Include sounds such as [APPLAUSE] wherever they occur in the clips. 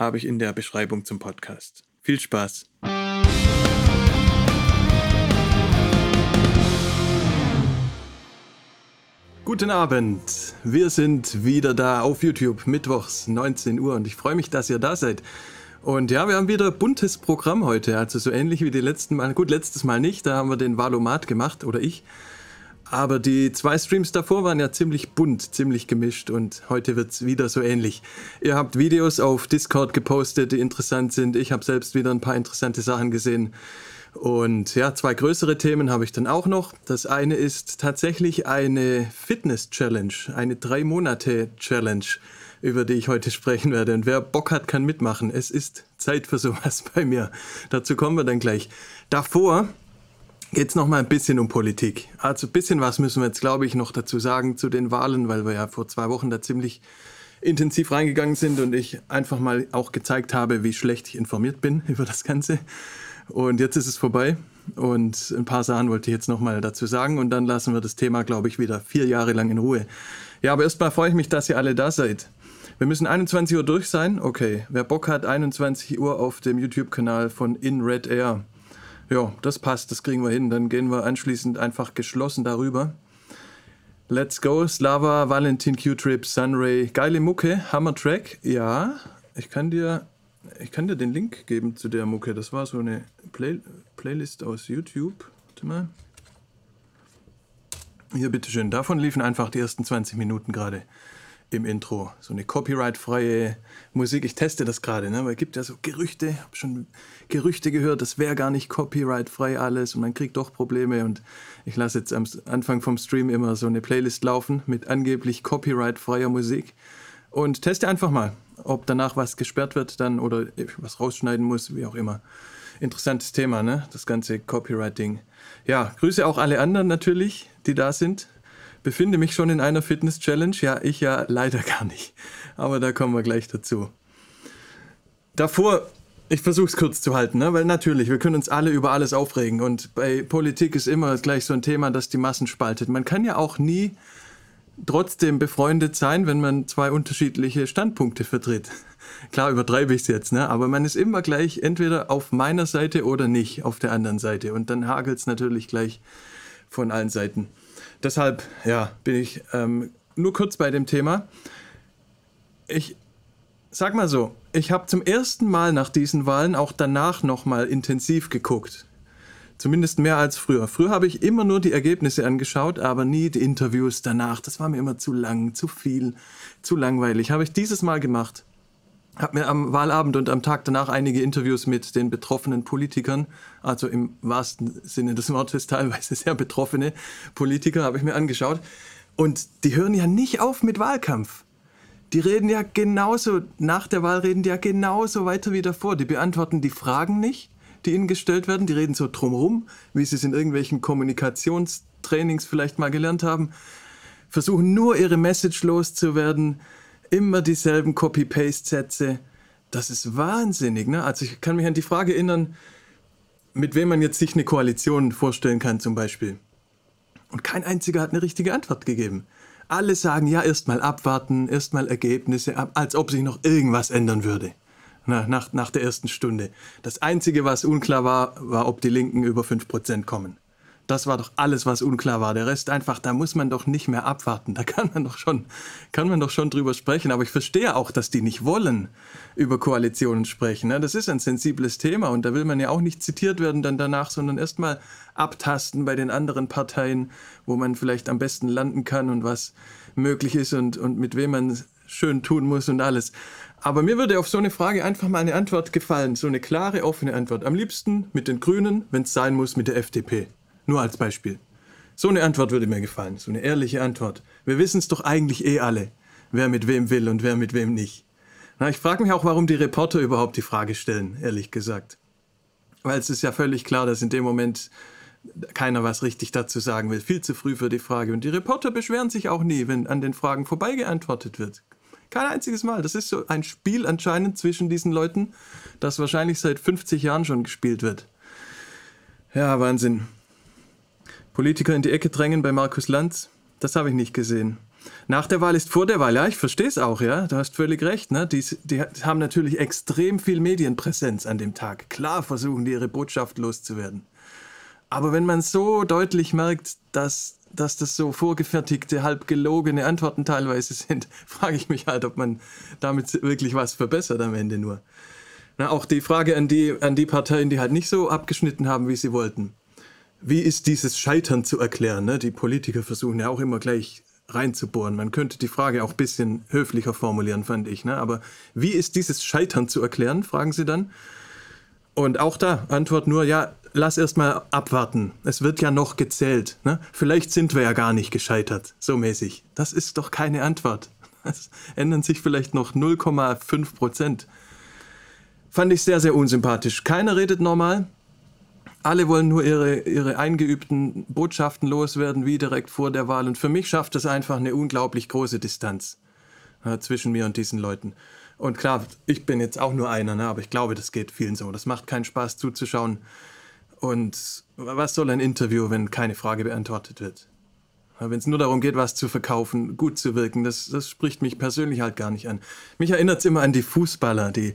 habe ich in der Beschreibung zum Podcast. Viel Spaß! Guten Abend, wir sind wieder da auf YouTube, mittwochs 19 Uhr und ich freue mich, dass ihr da seid. Und ja, wir haben wieder buntes Programm heute, also so ähnlich wie die letzten Mal. Gut, letztes Mal nicht, da haben wir den Valomat gemacht oder ich. Aber die zwei Streams davor waren ja ziemlich bunt, ziemlich gemischt und heute wird es wieder so ähnlich. Ihr habt Videos auf Discord gepostet, die interessant sind. Ich habe selbst wieder ein paar interessante Sachen gesehen. Und ja, zwei größere Themen habe ich dann auch noch. Das eine ist tatsächlich eine Fitness-Challenge, eine Drei-Monate-Challenge, über die ich heute [LAUGHS] sprechen werde. Und wer Bock hat, kann mitmachen. Es ist Zeit für sowas [LAUGHS] bei mir. Dazu kommen wir dann gleich. Davor es noch mal ein bisschen um Politik. Also ein bisschen was müssen wir jetzt, glaube ich, noch dazu sagen zu den Wahlen, weil wir ja vor zwei Wochen da ziemlich intensiv reingegangen sind und ich einfach mal auch gezeigt habe, wie schlecht ich informiert bin [LAUGHS] über das Ganze. Und jetzt ist es vorbei und ein paar Sachen wollte ich jetzt noch mal dazu sagen und dann lassen wir das Thema, glaube ich, wieder vier Jahre lang in Ruhe. Ja, aber erstmal freue ich mich, dass ihr alle da seid. Wir müssen 21 Uhr durch sein. Okay, wer Bock hat, 21 Uhr auf dem YouTube-Kanal von In Red Air. Ja, das passt, das kriegen wir hin. Dann gehen wir anschließend einfach geschlossen darüber. Let's go, Slava, Valentin Q-Trip, Sunray. Geile Mucke, Hammer Track. Ja, ich kann dir, ich kann dir den Link geben zu der Mucke. Das war so eine Play Playlist aus YouTube. Warte mal. Hier, bitteschön. Davon liefen einfach die ersten 20 Minuten gerade im Intro. So eine copyrightfreie Musik. Ich teste das gerade, ne? weil es gibt ja so Gerüchte, ich habe schon Gerüchte gehört, das wäre gar nicht copyrightfrei alles und man kriegt doch Probleme. Und ich lasse jetzt am Anfang vom Stream immer so eine Playlist laufen mit angeblich copyrightfreier Musik und teste einfach mal, ob danach was gesperrt wird dann oder was rausschneiden muss, wie auch immer. Interessantes Thema, ne? Das ganze Copywriting. Ja, grüße auch alle anderen natürlich, die da sind befinde mich schon in einer Fitness-Challenge. Ja, ich ja leider gar nicht. Aber da kommen wir gleich dazu. Davor, ich versuche es kurz zu halten, ne? weil natürlich, wir können uns alle über alles aufregen. Und bei Politik ist immer gleich so ein Thema, das die Massen spaltet. Man kann ja auch nie trotzdem befreundet sein, wenn man zwei unterschiedliche Standpunkte vertritt. Klar übertreibe ich es jetzt, ne? aber man ist immer gleich entweder auf meiner Seite oder nicht auf der anderen Seite. Und dann hagelt es natürlich gleich von allen Seiten. Deshalb, ja, bin ich ähm, nur kurz bei dem Thema. Ich sag mal so, ich habe zum ersten Mal nach diesen Wahlen auch danach nochmal intensiv geguckt. Zumindest mehr als früher. Früher habe ich immer nur die Ergebnisse angeschaut, aber nie die Interviews danach. Das war mir immer zu lang, zu viel, zu langweilig. Habe ich dieses Mal gemacht habe mir am Wahlabend und am Tag danach einige Interviews mit den betroffenen Politikern, also im wahrsten Sinne des Wortes teilweise sehr betroffene Politiker, habe ich mir angeschaut. Und die hören ja nicht auf mit Wahlkampf. Die reden ja genauso, nach der Wahl reden die ja genauso weiter wie davor. Die beantworten die Fragen nicht, die ihnen gestellt werden. Die reden so drumherum, wie sie es in irgendwelchen Kommunikationstrainings vielleicht mal gelernt haben. Versuchen nur ihre Message loszuwerden immer dieselben Copy-Paste-Sätze. Das ist wahnsinnig. Ne? Also ich kann mich an die Frage erinnern, mit wem man jetzt sich eine Koalition vorstellen kann zum Beispiel. Und kein einziger hat eine richtige Antwort gegeben. Alle sagen, ja, erstmal abwarten, erstmal Ergebnisse, als ob sich noch irgendwas ändern würde. Na, nach, nach der ersten Stunde. Das Einzige, was unklar war, war, ob die Linken über 5% kommen. Das war doch alles, was unklar war. Der Rest einfach, da muss man doch nicht mehr abwarten. Da kann man doch schon, kann man doch schon drüber sprechen. Aber ich verstehe auch, dass die nicht wollen über Koalitionen sprechen. Ne? Das ist ein sensibles Thema und da will man ja auch nicht zitiert werden dann danach, sondern erstmal abtasten bei den anderen Parteien, wo man vielleicht am besten landen kann und was möglich ist und, und mit wem man schön tun muss und alles. Aber mir würde auf so eine Frage einfach mal eine Antwort gefallen, so eine klare, offene Antwort. Am liebsten mit den Grünen, wenn es sein muss, mit der FDP. Nur als Beispiel. So eine Antwort würde mir gefallen, so eine ehrliche Antwort. Wir wissen es doch eigentlich eh alle, wer mit wem will und wer mit wem nicht. Na, ich frage mich auch, warum die Reporter überhaupt die Frage stellen, ehrlich gesagt. Weil es ist ja völlig klar, dass in dem Moment keiner was richtig dazu sagen will. Viel zu früh für die Frage. Und die Reporter beschweren sich auch nie, wenn an den Fragen vorbeigeantwortet wird. Kein einziges Mal. Das ist so ein Spiel anscheinend zwischen diesen Leuten, das wahrscheinlich seit 50 Jahren schon gespielt wird. Ja, Wahnsinn. Politiker in die Ecke drängen bei Markus Lanz, das habe ich nicht gesehen. Nach der Wahl ist vor der Wahl, ja, ich verstehe es auch, ja, du hast völlig recht. Ne? Die, die haben natürlich extrem viel Medienpräsenz an dem Tag. Klar versuchen die ihre Botschaft loszuwerden. Aber wenn man so deutlich merkt, dass, dass das so vorgefertigte, halb gelogene Antworten teilweise sind, [LAUGHS] frage ich mich halt, ob man damit wirklich was verbessert am Ende nur. Na, auch die Frage an die, an die Parteien, die halt nicht so abgeschnitten haben, wie sie wollten. Wie ist dieses Scheitern zu erklären? Ne? Die Politiker versuchen ja auch immer gleich reinzubohren. Man könnte die Frage auch ein bisschen höflicher formulieren, fand ich. Ne? Aber wie ist dieses Scheitern zu erklären, fragen sie dann. Und auch da Antwort nur, ja, lass erst mal abwarten. Es wird ja noch gezählt. Ne? Vielleicht sind wir ja gar nicht gescheitert, so mäßig. Das ist doch keine Antwort. Es ändern sich vielleicht noch 0,5 Prozent. Fand ich sehr, sehr unsympathisch. Keiner redet normal. Alle wollen nur ihre, ihre eingeübten Botschaften loswerden, wie direkt vor der Wahl. Und für mich schafft das einfach eine unglaublich große Distanz äh, zwischen mir und diesen Leuten. Und klar, ich bin jetzt auch nur einer, ne, aber ich glaube, das geht vielen so. Das macht keinen Spaß zuzuschauen. Und was soll ein Interview, wenn keine Frage beantwortet wird? Wenn es nur darum geht, was zu verkaufen, gut zu wirken, das, das spricht mich persönlich halt gar nicht an. Mich erinnert es immer an die Fußballer, die,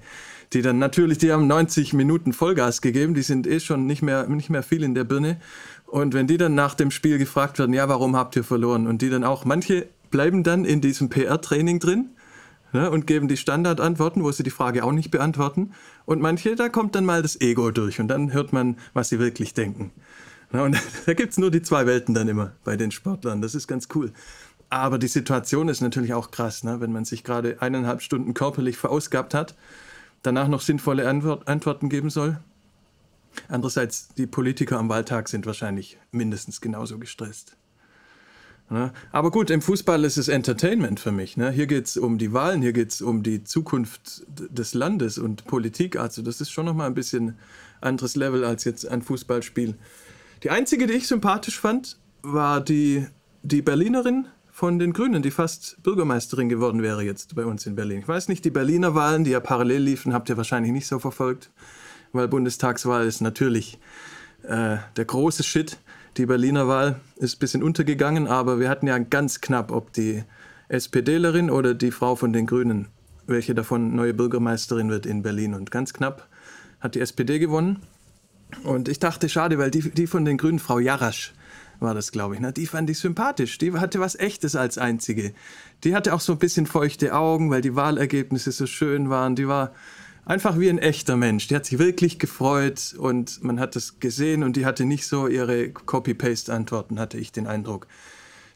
die dann natürlich, die haben 90 Minuten Vollgas gegeben, die sind eh schon nicht mehr, nicht mehr viel in der Birne. Und wenn die dann nach dem Spiel gefragt werden, ja, warum habt ihr verloren? Und die dann auch, manche bleiben dann in diesem PR-Training drin ne, und geben die Standardantworten, wo sie die Frage auch nicht beantworten. Und manche, da kommt dann mal das Ego durch und dann hört man, was sie wirklich denken. Ne, und [LAUGHS] da gibt es nur die zwei Welten dann immer bei den Sportlern. Das ist ganz cool. Aber die Situation ist natürlich auch krass, ne? wenn man sich gerade eineinhalb Stunden körperlich verausgabt hat, danach noch sinnvolle Antwort, Antworten geben soll. Andererseits, die Politiker am Wahltag sind wahrscheinlich mindestens genauso gestresst. Ne? Aber gut, im Fußball ist es Entertainment für mich. Ne? Hier geht es um die Wahlen, hier geht es um die Zukunft des Landes und Politik. Also das ist schon nochmal ein bisschen anderes Level als jetzt ein Fußballspiel. Die einzige, die ich sympathisch fand, war die, die Berlinerin von den Grünen, die fast Bürgermeisterin geworden wäre jetzt bei uns in Berlin. Ich weiß nicht, die Berliner Wahlen, die ja parallel liefen, habt ihr wahrscheinlich nicht so verfolgt, weil Bundestagswahl ist natürlich äh, der große Shit. Die Berliner Wahl ist ein bisschen untergegangen, aber wir hatten ja ganz knapp, ob die SPDlerin oder die Frau von den Grünen, welche davon neue Bürgermeisterin wird in Berlin. Und ganz knapp hat die SPD gewonnen. Und ich dachte, schade, weil die, die von den Grünen, Frau Jarasch, war das, glaube ich. Ne? Die fand ich sympathisch. Die hatte was Echtes als einzige. Die hatte auch so ein bisschen feuchte Augen, weil die Wahlergebnisse so schön waren. Die war einfach wie ein echter Mensch. Die hat sich wirklich gefreut und man hat das gesehen und die hatte nicht so ihre Copy-Paste-Antworten, hatte ich den Eindruck.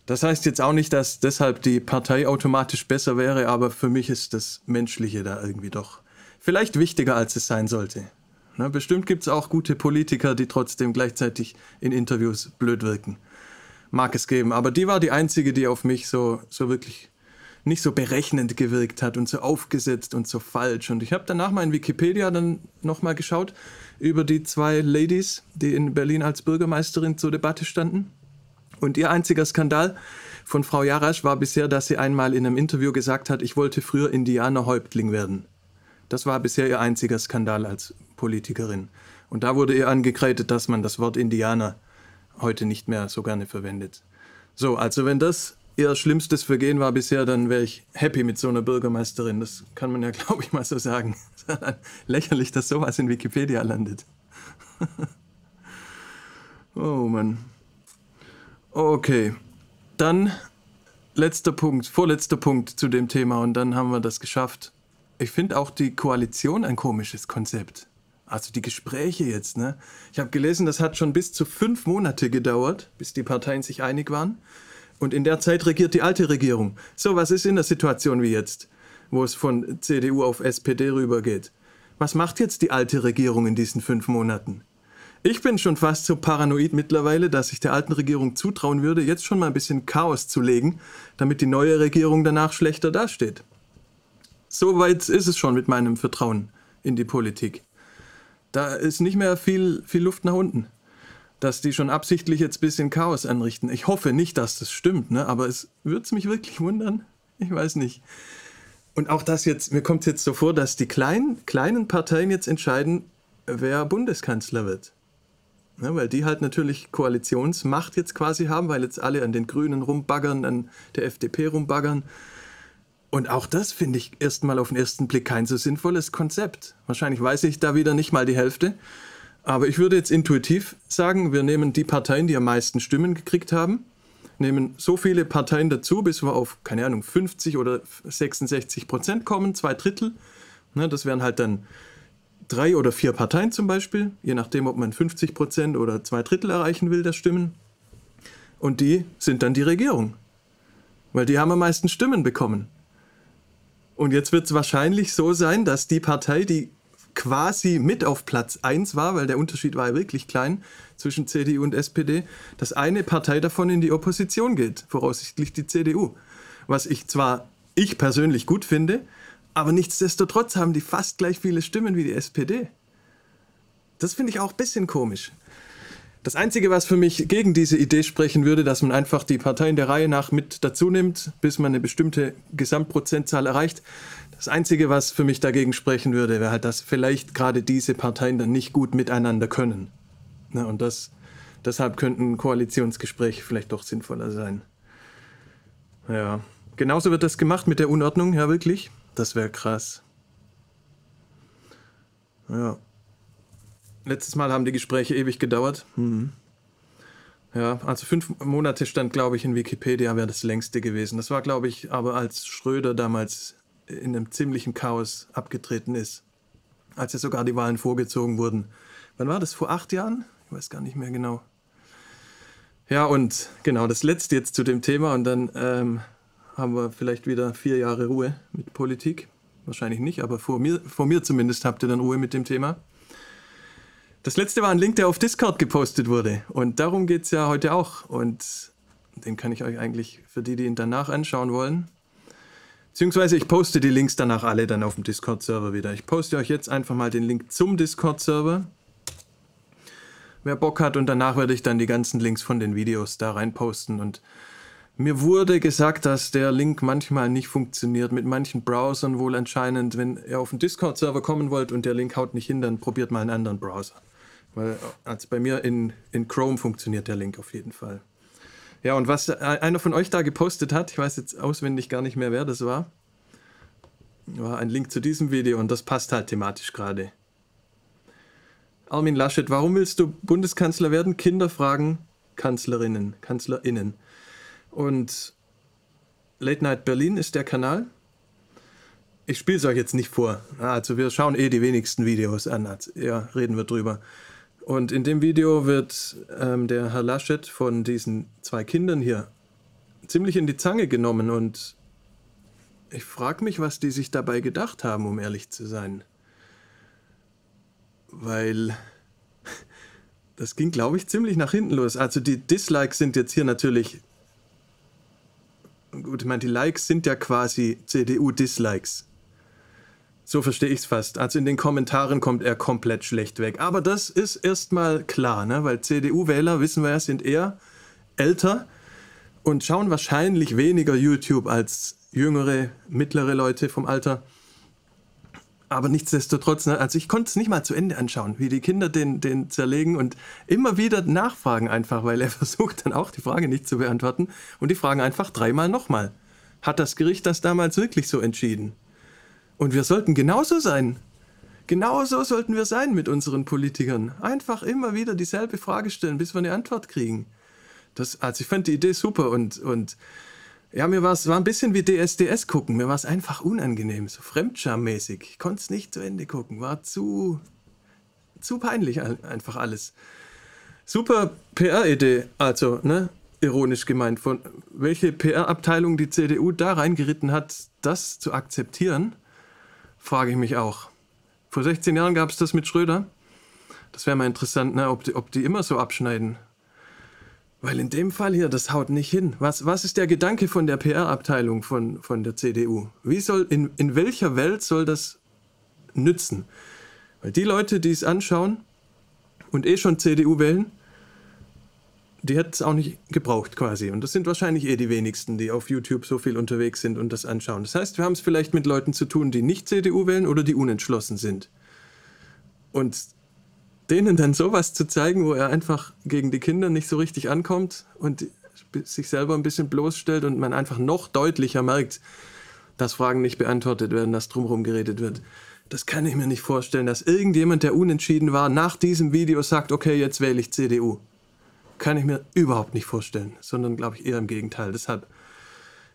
Das heißt jetzt auch nicht, dass deshalb die Partei automatisch besser wäre, aber für mich ist das Menschliche da irgendwie doch vielleicht wichtiger, als es sein sollte. Na, bestimmt gibt es auch gute Politiker, die trotzdem gleichzeitig in Interviews blöd wirken. Mag es geben, aber die war die einzige, die auf mich so, so wirklich nicht so berechnend gewirkt hat und so aufgesetzt und so falsch. Und ich habe danach mal in Wikipedia dann nochmal geschaut über die zwei Ladies, die in Berlin als Bürgermeisterin zur Debatte standen. Und ihr einziger Skandal von Frau Jarasch war bisher, dass sie einmal in einem Interview gesagt hat, ich wollte früher Indianerhäuptling werden. Das war bisher ihr einziger Skandal als Politikerin. Und da wurde ihr angekreidet, dass man das Wort Indianer heute nicht mehr so gerne verwendet. So, also wenn das ihr schlimmstes Vergehen war bisher, dann wäre ich happy mit so einer Bürgermeisterin. Das kann man ja, [LAUGHS] glaube ich, mal so sagen. [LAUGHS] Lächerlich, dass sowas in Wikipedia landet. [LAUGHS] oh Mann. Okay. Dann letzter Punkt, vorletzter Punkt zu dem Thema und dann haben wir das geschafft. Ich finde auch die Koalition ein komisches Konzept. Also die Gespräche jetzt, ne? Ich habe gelesen, das hat schon bis zu fünf Monate gedauert, bis die Parteien sich einig waren. Und in der Zeit regiert die alte Regierung. So, was ist in der Situation wie jetzt, wo es von CDU auf SPD rübergeht? Was macht jetzt die alte Regierung in diesen fünf Monaten? Ich bin schon fast so paranoid mittlerweile, dass ich der alten Regierung zutrauen würde, jetzt schon mal ein bisschen Chaos zu legen, damit die neue Regierung danach schlechter dasteht. so weit ist es schon mit meinem Vertrauen in die Politik. Da ist nicht mehr viel, viel Luft nach unten. Dass die schon absichtlich jetzt ein bisschen Chaos anrichten. Ich hoffe nicht, dass das stimmt, ne? aber es würde mich wirklich wundern. Ich weiß nicht. Und auch das jetzt, mir kommt es jetzt so vor, dass die kleinen, kleinen Parteien jetzt entscheiden, wer Bundeskanzler wird. Ja, weil die halt natürlich Koalitionsmacht jetzt quasi haben, weil jetzt alle an den Grünen rumbaggern, an der FDP rumbaggern. Und auch das finde ich erstmal auf den ersten Blick kein so sinnvolles Konzept. Wahrscheinlich weiß ich da wieder nicht mal die Hälfte. Aber ich würde jetzt intuitiv sagen, wir nehmen die Parteien, die am meisten Stimmen gekriegt haben, nehmen so viele Parteien dazu, bis wir auf, keine Ahnung, 50 oder 66 Prozent kommen, zwei Drittel. Ne, das wären halt dann drei oder vier Parteien zum Beispiel, je nachdem, ob man 50 Prozent oder zwei Drittel erreichen will der Stimmen. Und die sind dann die Regierung. Weil die haben am meisten Stimmen bekommen. Und jetzt wird es wahrscheinlich so sein, dass die Partei, die quasi mit auf Platz 1 war, weil der Unterschied war ja wirklich klein zwischen CDU und SPD, dass eine Partei davon in die Opposition geht, voraussichtlich die CDU. Was ich zwar ich persönlich gut finde, aber nichtsdestotrotz haben die fast gleich viele Stimmen wie die SPD. Das finde ich auch ein bisschen komisch. Das Einzige, was für mich gegen diese Idee sprechen würde, dass man einfach die Parteien der Reihe nach mit dazu nimmt, bis man eine bestimmte Gesamtprozentzahl erreicht. Das Einzige, was für mich dagegen sprechen würde, wäre halt, dass vielleicht gerade diese Parteien dann nicht gut miteinander können. Na, und das, deshalb könnten Koalitionsgespräche vielleicht doch sinnvoller sein. Ja, genauso wird das gemacht mit der Unordnung, ja wirklich. Das wäre krass. Ja. Letztes Mal haben die Gespräche ewig gedauert. Mhm. Ja, also fünf Monate stand, glaube ich, in Wikipedia, wäre das längste gewesen. Das war, glaube ich, aber als Schröder damals in einem ziemlichen Chaos abgetreten ist. Als ja sogar die Wahlen vorgezogen wurden. Wann war das? Vor acht Jahren? Ich weiß gar nicht mehr genau. Ja, und genau, das letzte jetzt zu dem Thema und dann ähm, haben wir vielleicht wieder vier Jahre Ruhe mit Politik. Wahrscheinlich nicht, aber vor mir, vor mir zumindest habt ihr dann Ruhe mit dem Thema. Das letzte war ein Link, der auf Discord gepostet wurde. Und darum geht es ja heute auch. Und den kann ich euch eigentlich für die, die ihn danach anschauen wollen, Beziehungsweise ich poste die Links danach alle dann auf dem Discord-Server wieder. Ich poste euch jetzt einfach mal den Link zum Discord-Server. Wer Bock hat und danach werde ich dann die ganzen Links von den Videos da rein posten. Und mir wurde gesagt, dass der Link manchmal nicht funktioniert. Mit manchen Browsern wohl anscheinend. Wenn ihr auf den Discord-Server kommen wollt und der Link haut nicht hin, dann probiert mal einen anderen Browser. Weil also bei mir in, in Chrome funktioniert der Link auf jeden Fall. Ja, und was einer von euch da gepostet hat, ich weiß jetzt auswendig gar nicht mehr, wer das war, war ein Link zu diesem Video und das passt halt thematisch gerade. Armin Laschet, warum willst du Bundeskanzler werden? Kinder fragen Kanzlerinnen, Kanzlerinnen. Und Late Night Berlin ist der Kanal. Ich spiele es euch jetzt nicht vor. Also wir schauen eh die wenigsten Videos an. Ja, reden wir drüber. Und in dem Video wird ähm, der Herr Laschet von diesen zwei Kindern hier ziemlich in die Zange genommen und ich frage mich, was die sich dabei gedacht haben, um ehrlich zu sein. Weil [LAUGHS] das ging, glaube ich, ziemlich nach hinten los. Also die Dislikes sind jetzt hier natürlich. Gut, ich meine, die Likes sind ja quasi CDU-Dislikes. So verstehe ich es fast. Also in den Kommentaren kommt er komplett schlecht weg. Aber das ist erstmal klar, ne? weil CDU-Wähler, wissen wir ja, sind eher älter und schauen wahrscheinlich weniger YouTube als jüngere, mittlere Leute vom Alter. Aber nichtsdestotrotz, ne? also ich konnte es nicht mal zu Ende anschauen, wie die Kinder den, den zerlegen und immer wieder nachfragen einfach, weil er [LAUGHS] versucht dann auch die Frage nicht zu beantworten und die fragen einfach dreimal nochmal. Hat das Gericht das damals wirklich so entschieden? Und wir sollten genauso sein. Genauso sollten wir sein mit unseren Politikern. Einfach immer wieder dieselbe Frage stellen, bis wir eine Antwort kriegen. Das, also ich fand die Idee super und, und ja, mir war es war ein bisschen wie DSDS gucken. Mir war es einfach unangenehm, so fremdschammäßig. Ich konnte es nicht zu Ende gucken. War zu, zu peinlich einfach alles. Super PR-Idee, also, ne? Ironisch gemeint. Von welche PR-Abteilung die CDU da reingeritten hat, das zu akzeptieren frage ich mich auch. Vor 16 Jahren gab es das mit Schröder. Das wäre mal interessant, ne? ob, die, ob die immer so abschneiden. Weil in dem Fall hier, das haut nicht hin. Was, was ist der Gedanke von der PR-Abteilung von, von der CDU? Wie soll, in, in welcher Welt soll das nützen? Weil die Leute, die es anschauen und eh schon CDU wählen, die hätten es auch nicht gebraucht quasi. Und das sind wahrscheinlich eh die wenigsten, die auf YouTube so viel unterwegs sind und das anschauen. Das heißt, wir haben es vielleicht mit Leuten zu tun, die nicht CDU wählen oder die unentschlossen sind. Und denen dann sowas zu zeigen, wo er einfach gegen die Kinder nicht so richtig ankommt und sich selber ein bisschen bloßstellt und man einfach noch deutlicher merkt, dass Fragen nicht beantwortet werden, dass drumherum geredet wird. Das kann ich mir nicht vorstellen, dass irgendjemand, der unentschieden war, nach diesem Video sagt, okay, jetzt wähle ich CDU. Kann ich mir überhaupt nicht vorstellen, sondern glaube ich eher im Gegenteil. Deshalb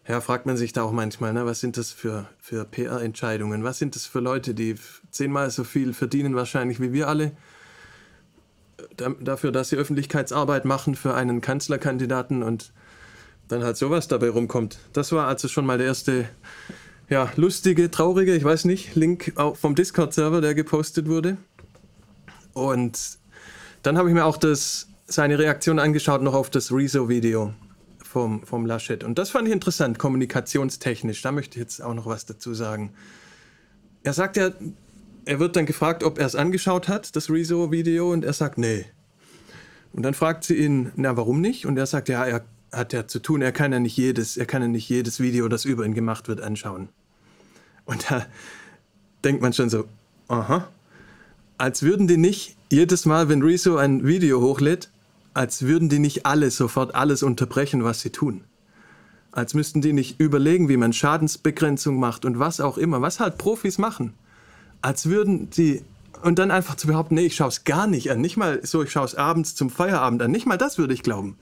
ja, fragt man sich da auch manchmal, ne, was sind das für, für PR-Entscheidungen? Was sind das für Leute, die zehnmal so viel verdienen wahrscheinlich wie wir alle? dafür, dass sie Öffentlichkeitsarbeit machen für einen Kanzlerkandidaten und dann halt sowas dabei rumkommt. Das war also schon mal der erste, ja, lustige, traurige, ich weiß nicht, Link vom Discord-Server, der gepostet wurde. Und dann habe ich mir auch das, seine Reaktion angeschaut noch auf das Rezo-Video vom, vom Laschet. Und das fand ich interessant, kommunikationstechnisch. Da möchte ich jetzt auch noch was dazu sagen. Er sagt ja, er wird dann gefragt, ob er es angeschaut hat, das Rezo-Video, und er sagt, nee. Und dann fragt sie ihn, na, warum nicht? Und er sagt, ja, er hat ja zu tun, er kann ja nicht jedes, er kann ja nicht jedes Video, das über ihn gemacht wird, anschauen. Und da denkt man schon so, aha, als würden die nicht jedes Mal, wenn Rezo ein Video hochlädt, als würden die nicht alle sofort alles unterbrechen, was sie tun. Als müssten die nicht überlegen, wie man Schadensbegrenzung macht und was auch immer, was halt Profis machen als würden die und dann einfach zu behaupten, nee, ich schaue es gar nicht an, nicht mal so, ich schaue es abends zum Feierabend an, nicht mal das würde ich glauben.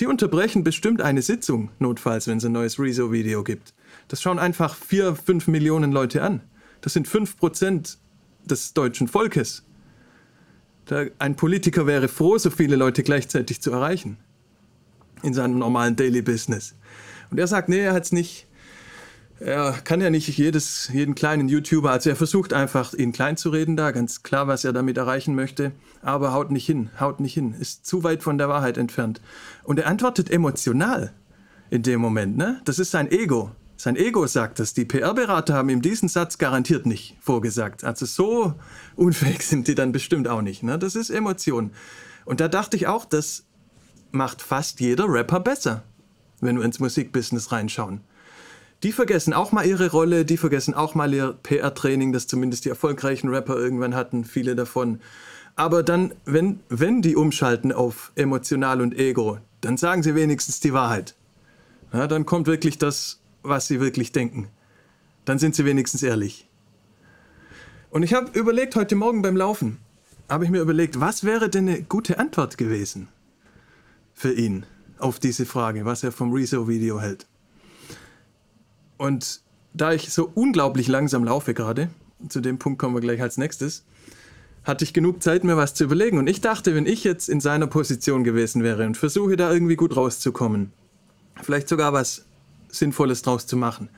Die unterbrechen bestimmt eine Sitzung, notfalls, wenn es ein neues Rezo-Video gibt. Das schauen einfach vier, fünf Millionen Leute an. Das sind fünf Prozent des deutschen Volkes. Ein Politiker wäre froh, so viele Leute gleichzeitig zu erreichen. In seinem normalen Daily Business. Und er sagt, nee, er hat es nicht, er kann ja nicht jedes, jeden kleinen YouTuber, also er versucht einfach, ihn klein zu reden da, ganz klar, was er damit erreichen möchte, aber haut nicht hin, haut nicht hin, ist zu weit von der Wahrheit entfernt. Und er antwortet emotional in dem Moment, ne? Das ist sein Ego. Sein Ego sagt das. Die PR-Berater haben ihm diesen Satz garantiert nicht vorgesagt. Also so unfähig sind die dann bestimmt auch nicht. Ne? Das ist Emotion. Und da dachte ich auch, das macht fast jeder Rapper besser, wenn wir ins Musikbusiness reinschauen die vergessen auch mal ihre Rolle, die vergessen auch mal ihr PR-Training, das zumindest die erfolgreichen Rapper irgendwann hatten, viele davon. Aber dann, wenn, wenn die umschalten auf emotional und Ego, dann sagen sie wenigstens die Wahrheit. Ja, dann kommt wirklich das, was sie wirklich denken. Dann sind sie wenigstens ehrlich. Und ich habe überlegt, heute Morgen beim Laufen, habe ich mir überlegt, was wäre denn eine gute Antwort gewesen für ihn auf diese Frage, was er vom Rezo-Video hält. Und da ich so unglaublich langsam laufe gerade, zu dem Punkt kommen wir gleich als nächstes, hatte ich genug Zeit, mir was zu überlegen. Und ich dachte, wenn ich jetzt in seiner Position gewesen wäre und versuche da irgendwie gut rauszukommen, vielleicht sogar was Sinnvolles draus zu machen,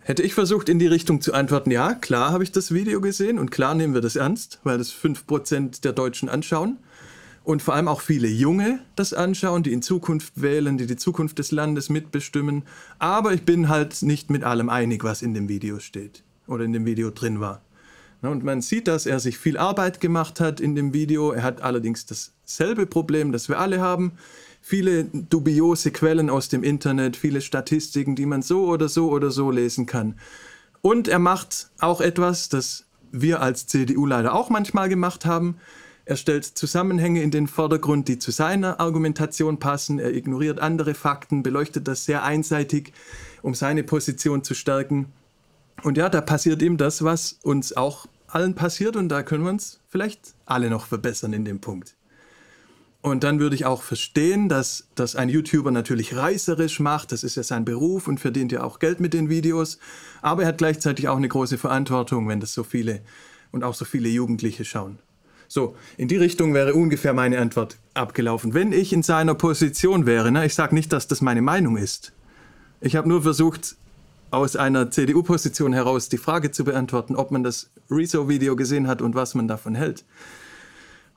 hätte ich versucht, in die Richtung zu antworten, ja, klar habe ich das Video gesehen und klar nehmen wir das ernst, weil das 5% der Deutschen anschauen und vor allem auch viele Junge das anschauen, die in Zukunft wählen, die die Zukunft des Landes mitbestimmen. Aber ich bin halt nicht mit allem einig, was in dem Video steht oder in dem Video drin war. Und man sieht, dass er sich viel Arbeit gemacht hat in dem Video. Er hat allerdings dasselbe Problem, das wir alle haben. Viele dubiose Quellen aus dem Internet, viele Statistiken, die man so oder so oder so lesen kann. Und er macht auch etwas, das wir als CDU leider auch manchmal gemacht haben. Er stellt Zusammenhänge in den Vordergrund, die zu seiner Argumentation passen. Er ignoriert andere Fakten, beleuchtet das sehr einseitig, um seine Position zu stärken. Und ja, da passiert ihm das, was uns auch allen passiert und da können wir uns vielleicht alle noch verbessern in dem Punkt. Und dann würde ich auch verstehen, dass das ein YouTuber natürlich reißerisch macht. Das ist ja sein Beruf und verdient ja auch Geld mit den Videos. Aber er hat gleichzeitig auch eine große Verantwortung, wenn das so viele und auch so viele Jugendliche schauen. So, in die Richtung wäre ungefähr meine Antwort abgelaufen. Wenn ich in seiner Position wäre, ne, ich sage nicht, dass das meine Meinung ist. Ich habe nur versucht, aus einer CDU-Position heraus die Frage zu beantworten, ob man das Rezo-Video gesehen hat und was man davon hält.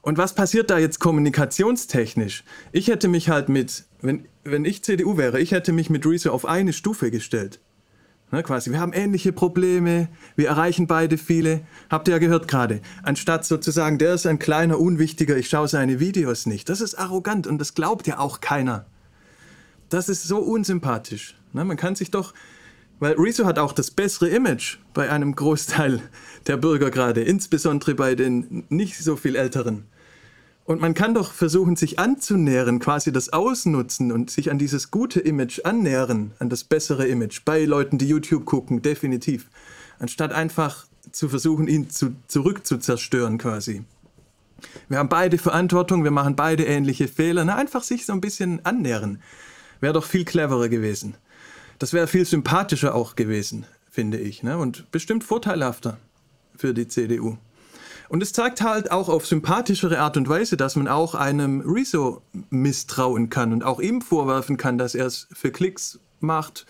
Und was passiert da jetzt kommunikationstechnisch? Ich hätte mich halt mit, wenn, wenn ich CDU wäre, ich hätte mich mit Rezo auf eine Stufe gestellt. Ne, quasi, wir haben ähnliche Probleme, wir erreichen beide viele. Habt ihr ja gehört gerade. Anstatt sozusagen, der ist ein kleiner Unwichtiger, ich schaue seine Videos nicht. Das ist arrogant und das glaubt ja auch keiner. Das ist so unsympathisch. Ne, man kann sich doch, weil Rezo hat auch das bessere Image bei einem Großteil der Bürger gerade, insbesondere bei den nicht so viel Älteren. Und man kann doch versuchen, sich anzunähern, quasi das ausnutzen und sich an dieses gute Image annähern, an das bessere Image, bei Leuten, die YouTube gucken, definitiv. Anstatt einfach zu versuchen, ihn zu, zurück quasi. Wir haben beide Verantwortung, wir machen beide ähnliche Fehler. Na, einfach sich so ein bisschen annähern. Wäre doch viel cleverer gewesen. Das wäre viel sympathischer auch gewesen, finde ich. Ne? Und bestimmt vorteilhafter für die CDU. Und es zeigt halt auch auf sympathischere Art und Weise, dass man auch einem Rezo misstrauen kann und auch ihm vorwerfen kann, dass er es für Klicks macht,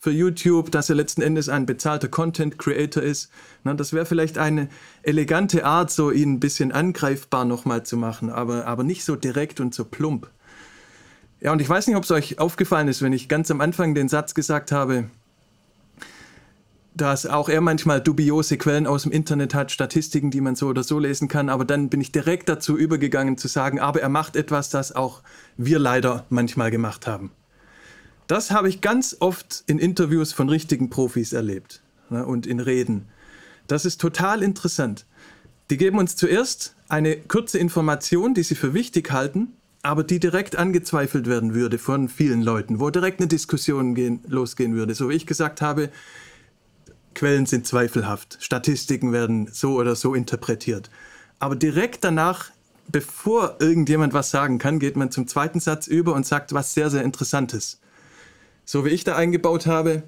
für YouTube, dass er letzten Endes ein bezahlter Content Creator ist. Na, das wäre vielleicht eine elegante Art, so ihn ein bisschen angreifbar nochmal zu machen, aber, aber nicht so direkt und so plump. Ja, und ich weiß nicht, ob es euch aufgefallen ist, wenn ich ganz am Anfang den Satz gesagt habe, dass auch er manchmal dubiose Quellen aus dem Internet hat, Statistiken, die man so oder so lesen kann. Aber dann bin ich direkt dazu übergegangen zu sagen, aber er macht etwas, das auch wir leider manchmal gemacht haben. Das habe ich ganz oft in Interviews von richtigen Profis erlebt ne, und in Reden. Das ist total interessant. Die geben uns zuerst eine kurze Information, die sie für wichtig halten, aber die direkt angezweifelt werden würde von vielen Leuten, wo direkt eine Diskussion gehen, losgehen würde. So wie ich gesagt habe, Quellen sind zweifelhaft, Statistiken werden so oder so interpretiert. Aber direkt danach, bevor irgendjemand was sagen kann, geht man zum zweiten Satz über und sagt was sehr, sehr Interessantes. So wie ich da eingebaut habe.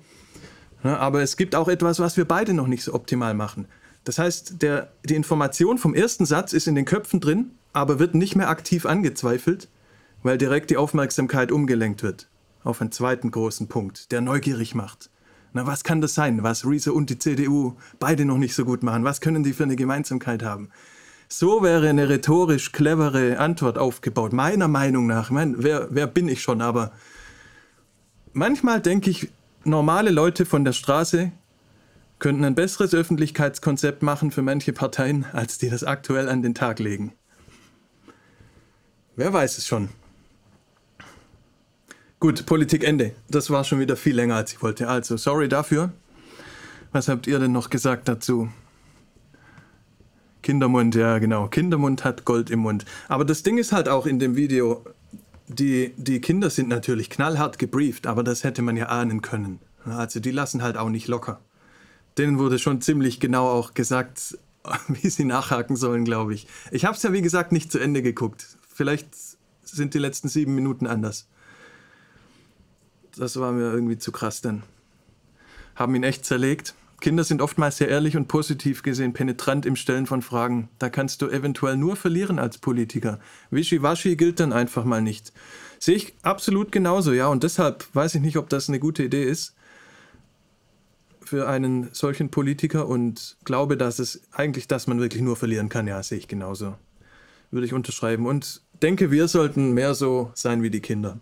Aber es gibt auch etwas, was wir beide noch nicht so optimal machen. Das heißt, der, die Information vom ersten Satz ist in den Köpfen drin, aber wird nicht mehr aktiv angezweifelt, weil direkt die Aufmerksamkeit umgelenkt wird auf einen zweiten großen Punkt, der neugierig macht. Na, was kann das sein, was Riese und die CDU beide noch nicht so gut machen? Was können die für eine Gemeinsamkeit haben? So wäre eine rhetorisch clevere Antwort aufgebaut, meiner Meinung nach. Ich meine, wer, wer bin ich schon? Aber manchmal denke ich, normale Leute von der Straße könnten ein besseres Öffentlichkeitskonzept machen für manche Parteien, als die das aktuell an den Tag legen. Wer weiß es schon. Gut, Politik Ende. Das war schon wieder viel länger, als ich wollte. Also, sorry dafür. Was habt ihr denn noch gesagt dazu? Kindermund, ja genau. Kindermund hat Gold im Mund. Aber das Ding ist halt auch in dem Video, die, die Kinder sind natürlich knallhart gebrieft, aber das hätte man ja ahnen können. Also die lassen halt auch nicht locker. Denen wurde schon ziemlich genau auch gesagt, [LAUGHS] wie sie nachhaken sollen, glaube ich. Ich habe es ja wie gesagt nicht zu Ende geguckt. Vielleicht sind die letzten sieben Minuten anders das war mir irgendwie zu krass dann. Haben ihn echt zerlegt. Kinder sind oftmals sehr ehrlich und positiv gesehen penetrant im Stellen von Fragen. Da kannst du eventuell nur verlieren als Politiker. Wischiwaschi gilt dann einfach mal nicht. Sehe ich absolut genauso, ja. Und deshalb weiß ich nicht, ob das eine gute Idee ist für einen solchen Politiker und glaube, dass es eigentlich, dass man wirklich nur verlieren kann. Ja, sehe ich genauso. Würde ich unterschreiben. Und denke, wir sollten mehr so sein wie die Kinder.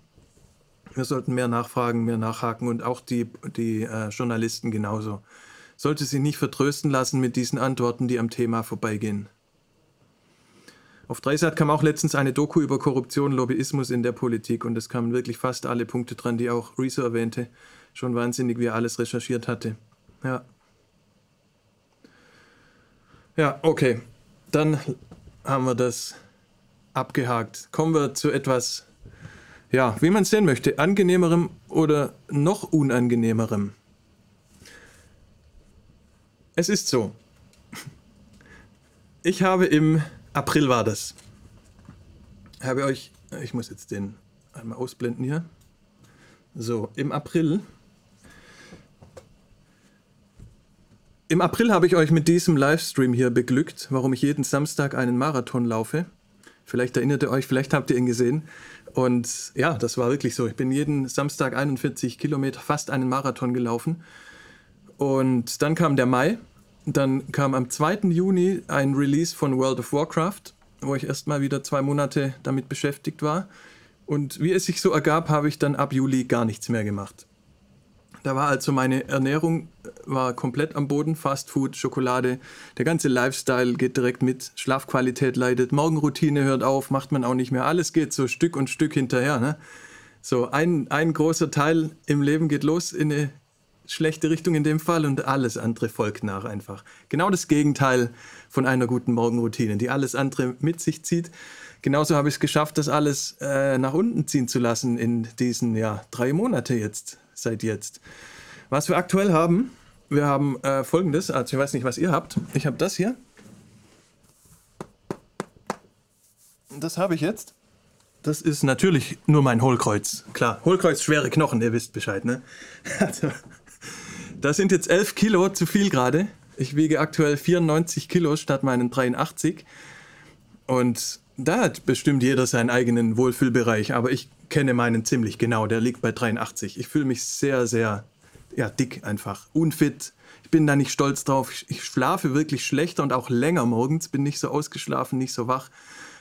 Wir sollten mehr nachfragen, mehr nachhaken und auch die, die äh, Journalisten genauso. Sollte sich nicht vertrösten lassen mit diesen Antworten, die am Thema vorbeigehen. Auf Dreisat kam auch letztens eine Doku über Korruption, Lobbyismus in der Politik und es kamen wirklich fast alle Punkte dran, die auch Rezo erwähnte. Schon wahnsinnig, wie er alles recherchiert hatte. Ja. Ja, okay. Dann haben wir das abgehakt. Kommen wir zu etwas ja, wie man es sehen möchte, angenehmerem oder noch unangenehmerem. Es ist so. Ich habe im April war das. Habe euch, ich muss jetzt den einmal ausblenden hier. So, im April. Im April habe ich euch mit diesem Livestream hier beglückt, warum ich jeden Samstag einen Marathon laufe. Vielleicht erinnert ihr euch, vielleicht habt ihr ihn gesehen. Und ja, das war wirklich so. Ich bin jeden Samstag 41 Kilometer, fast einen Marathon gelaufen. Und dann kam der Mai. Dann kam am 2. Juni ein Release von World of Warcraft. wo ich erst mal wieder zwei Monate damit beschäftigt war. Und wie es sich so ergab, habe ich dann ab Juli gar nichts mehr gemacht. Da war also meine Ernährung äh, war komplett am Boden, Fast Food, Schokolade, der ganze Lifestyle geht direkt mit, Schlafqualität leidet, Morgenroutine hört auf, macht man auch nicht mehr, alles geht so Stück und Stück hinterher. Ne? So ein, ein großer Teil im Leben geht los in eine schlechte Richtung in dem Fall und alles andere folgt nach einfach. Genau das Gegenteil von einer guten Morgenroutine, die alles andere mit sich zieht. Genauso habe ich es geschafft, das alles äh, nach unten ziehen zu lassen in diesen ja, drei Monate jetzt seit jetzt. Was wir aktuell haben, wir haben äh, folgendes, also ich weiß nicht, was ihr habt. Ich habe das hier. Das habe ich jetzt. Das ist natürlich nur mein Hohlkreuz. Klar, Hohlkreuz, schwere Knochen, ihr wisst Bescheid, ne? [LAUGHS] Also, das sind jetzt 11 Kilo zu viel gerade. Ich wiege aktuell 94 Kilo statt meinen 83. Und da hat bestimmt jeder seinen eigenen Wohlfühlbereich, aber ich kenne meinen ziemlich genau. Der liegt bei 83. Ich fühle mich sehr, sehr ja, dick einfach. Unfit. Ich bin da nicht stolz drauf. Ich, schlafe wirklich schlechter und auch länger morgens. Bin nicht so ausgeschlafen, nicht so wach.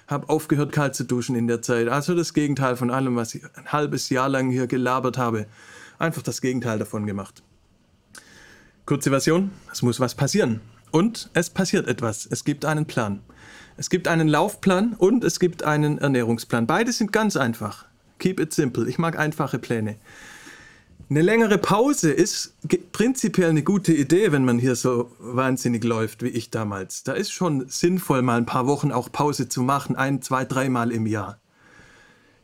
Habe aufgehört, kalt zu duschen in der Zeit. Also das Gegenteil von allem, was ich ein halbes Jahr lang hier gelabert habe. Einfach das Gegenteil davon gemacht. Kurze Version. Es muss was passieren. Und es passiert etwas. Es gibt einen Plan. Es gibt einen Laufplan und es gibt einen Ernährungsplan. Beide sind ganz einfach. Keep it simple. Ich mag einfache Pläne. Eine längere Pause ist prinzipiell eine gute Idee, wenn man hier so wahnsinnig läuft wie ich damals. Da ist schon sinnvoll, mal ein paar Wochen auch Pause zu machen, ein, zwei, dreimal im Jahr.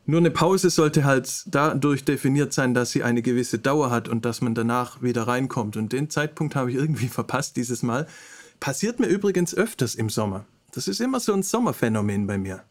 Nur eine Pause sollte halt dadurch definiert sein, dass sie eine gewisse Dauer hat und dass man danach wieder reinkommt. Und den Zeitpunkt habe ich irgendwie [LAUGHS] verpasst dieses Mal. Passiert mir übrigens öfters im Sommer. Das ist immer so ein Sommerphänomen bei mir.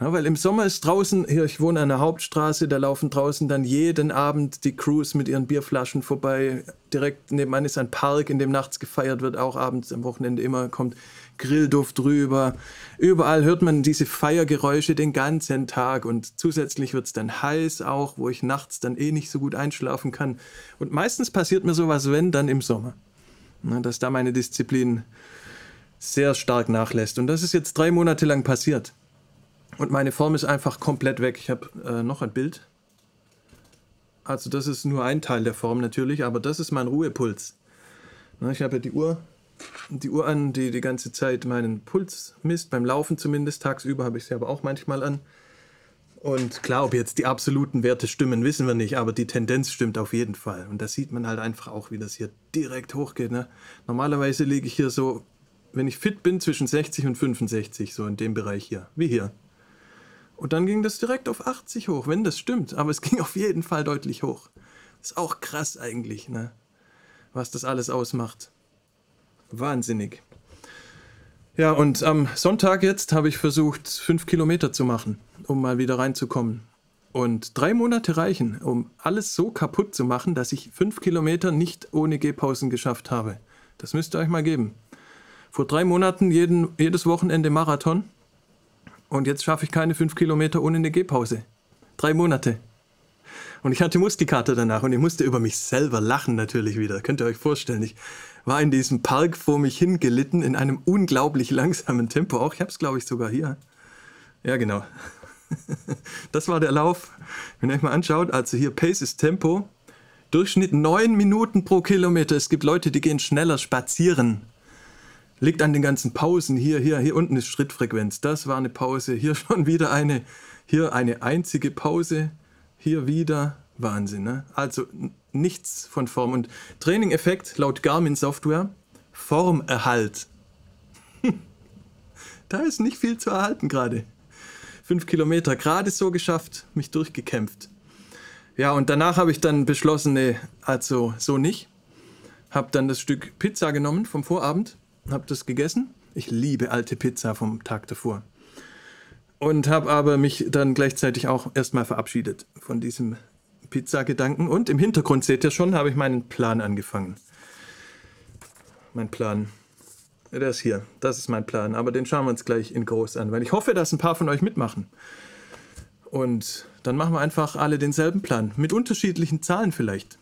Ja, weil im Sommer ist draußen, hier, ich wohne an der Hauptstraße, da laufen draußen dann jeden Abend die Crews mit ihren Bierflaschen vorbei. Direkt nebenan ist ein Park, in dem nachts gefeiert wird, auch abends am Wochenende immer kommt Grillduft rüber. Überall hört man diese Feiergeräusche den ganzen Tag und zusätzlich wird es dann heiß auch, wo ich nachts dann eh nicht so gut einschlafen kann. Und meistens passiert mir sowas, wenn, dann im Sommer. Na, dass da meine Disziplin sehr stark nachlässt. Und das ist jetzt drei Monate lang passiert. Und meine Form ist einfach komplett weg. Ich habe äh, noch ein Bild. Also das ist nur ein Teil der Form natürlich, aber das ist mein Ruhepuls. Na, ich habe ja die Uhr, die Uhr an, die die ganze Zeit meinen Puls misst, beim Laufen zumindest. Tagsüber habe ich sie aber auch manchmal an. Und klar, ob jetzt die absoluten Werte stimmen, wissen wir nicht, aber die Tendenz stimmt auf jeden Fall. Und da sieht man halt einfach auch, wie das hier direkt hochgeht. Ne? Normalerweise liege ich hier so, wenn ich fit bin, zwischen 60 und 65, so in dem Bereich hier, wie hier. Und dann ging das direkt auf 80 hoch, wenn das stimmt. Aber es [LAUGHS] ging auf jeden Fall deutlich hoch. Ist auch krass eigentlich, ne? Was das alles ausmacht. Wahnsinnig. Ja, und am Sonntag jetzt habe ich versucht, fünf Kilometer zu machen, um mal wieder reinzukommen. Und drei Monate reichen, um alles so kaputt zu machen, dass ich fünf Kilometer nicht ohne Gehpausen geschafft habe. Das müsst ihr euch mal geben. Vor drei Monaten jeden, jedes Wochenende Marathon und jetzt schaffe ich keine fünf Kilometer ohne eine Gehpause. Drei Monate. Und ich hatte Muskelkater danach und ich musste über mich selber lachen natürlich wieder. Könnt ihr euch vorstellen. Ich war in diesem Park vor mich hingelitten in einem unglaublich langsamen Tempo. Auch ich habe es, glaube ich, sogar hier. Ja, genau. [LAUGHS] Das war der Lauf. Wenn ihr euch mal anschaut, also hier Pace ist Tempo. Durchschnitt neun Minuten pro Kilometer. Es gibt Leute, die gehen schneller spazieren. Liegt an den ganzen Pausen. Hier, hier, hier unten ist Schrittfrequenz. Das war eine Pause. Hier [LAUGHS] schon wieder eine. Hier eine einzige Pause. Hier wieder. Wahnsinn, ne? Also nichts von Form. Und Training-Effekt laut Garmin Software: Formerhalt. [LAUGHS] da ist nicht viel zu erhalten gerade. Fünf Kilometer gerade so geschafft, mich durchgekämpft. Ja, und danach habe ich dann beschlossen, nee, also so nicht. Hab dann das Stück Pizza genommen vom Vorabend habe das gegessen. Ich liebe alte Pizza vom Tag davor. Und habe aber mich dann gleichzeitig auch erstmal verabschiedet von diesem Pizza-Gedanken. Und im Hintergrund seht ihr schon, habe ich meinen Plan angefangen. Mein Plan. Der ist hier. Das ist mein Plan. Aber den schauen wir uns gleich in groß an, weil ich hoffe, dass ein paar von euch mitmachen. Und dann machen wir einfach alle denselben Plan. Mit unterschiedlichen Zahlen vielleicht.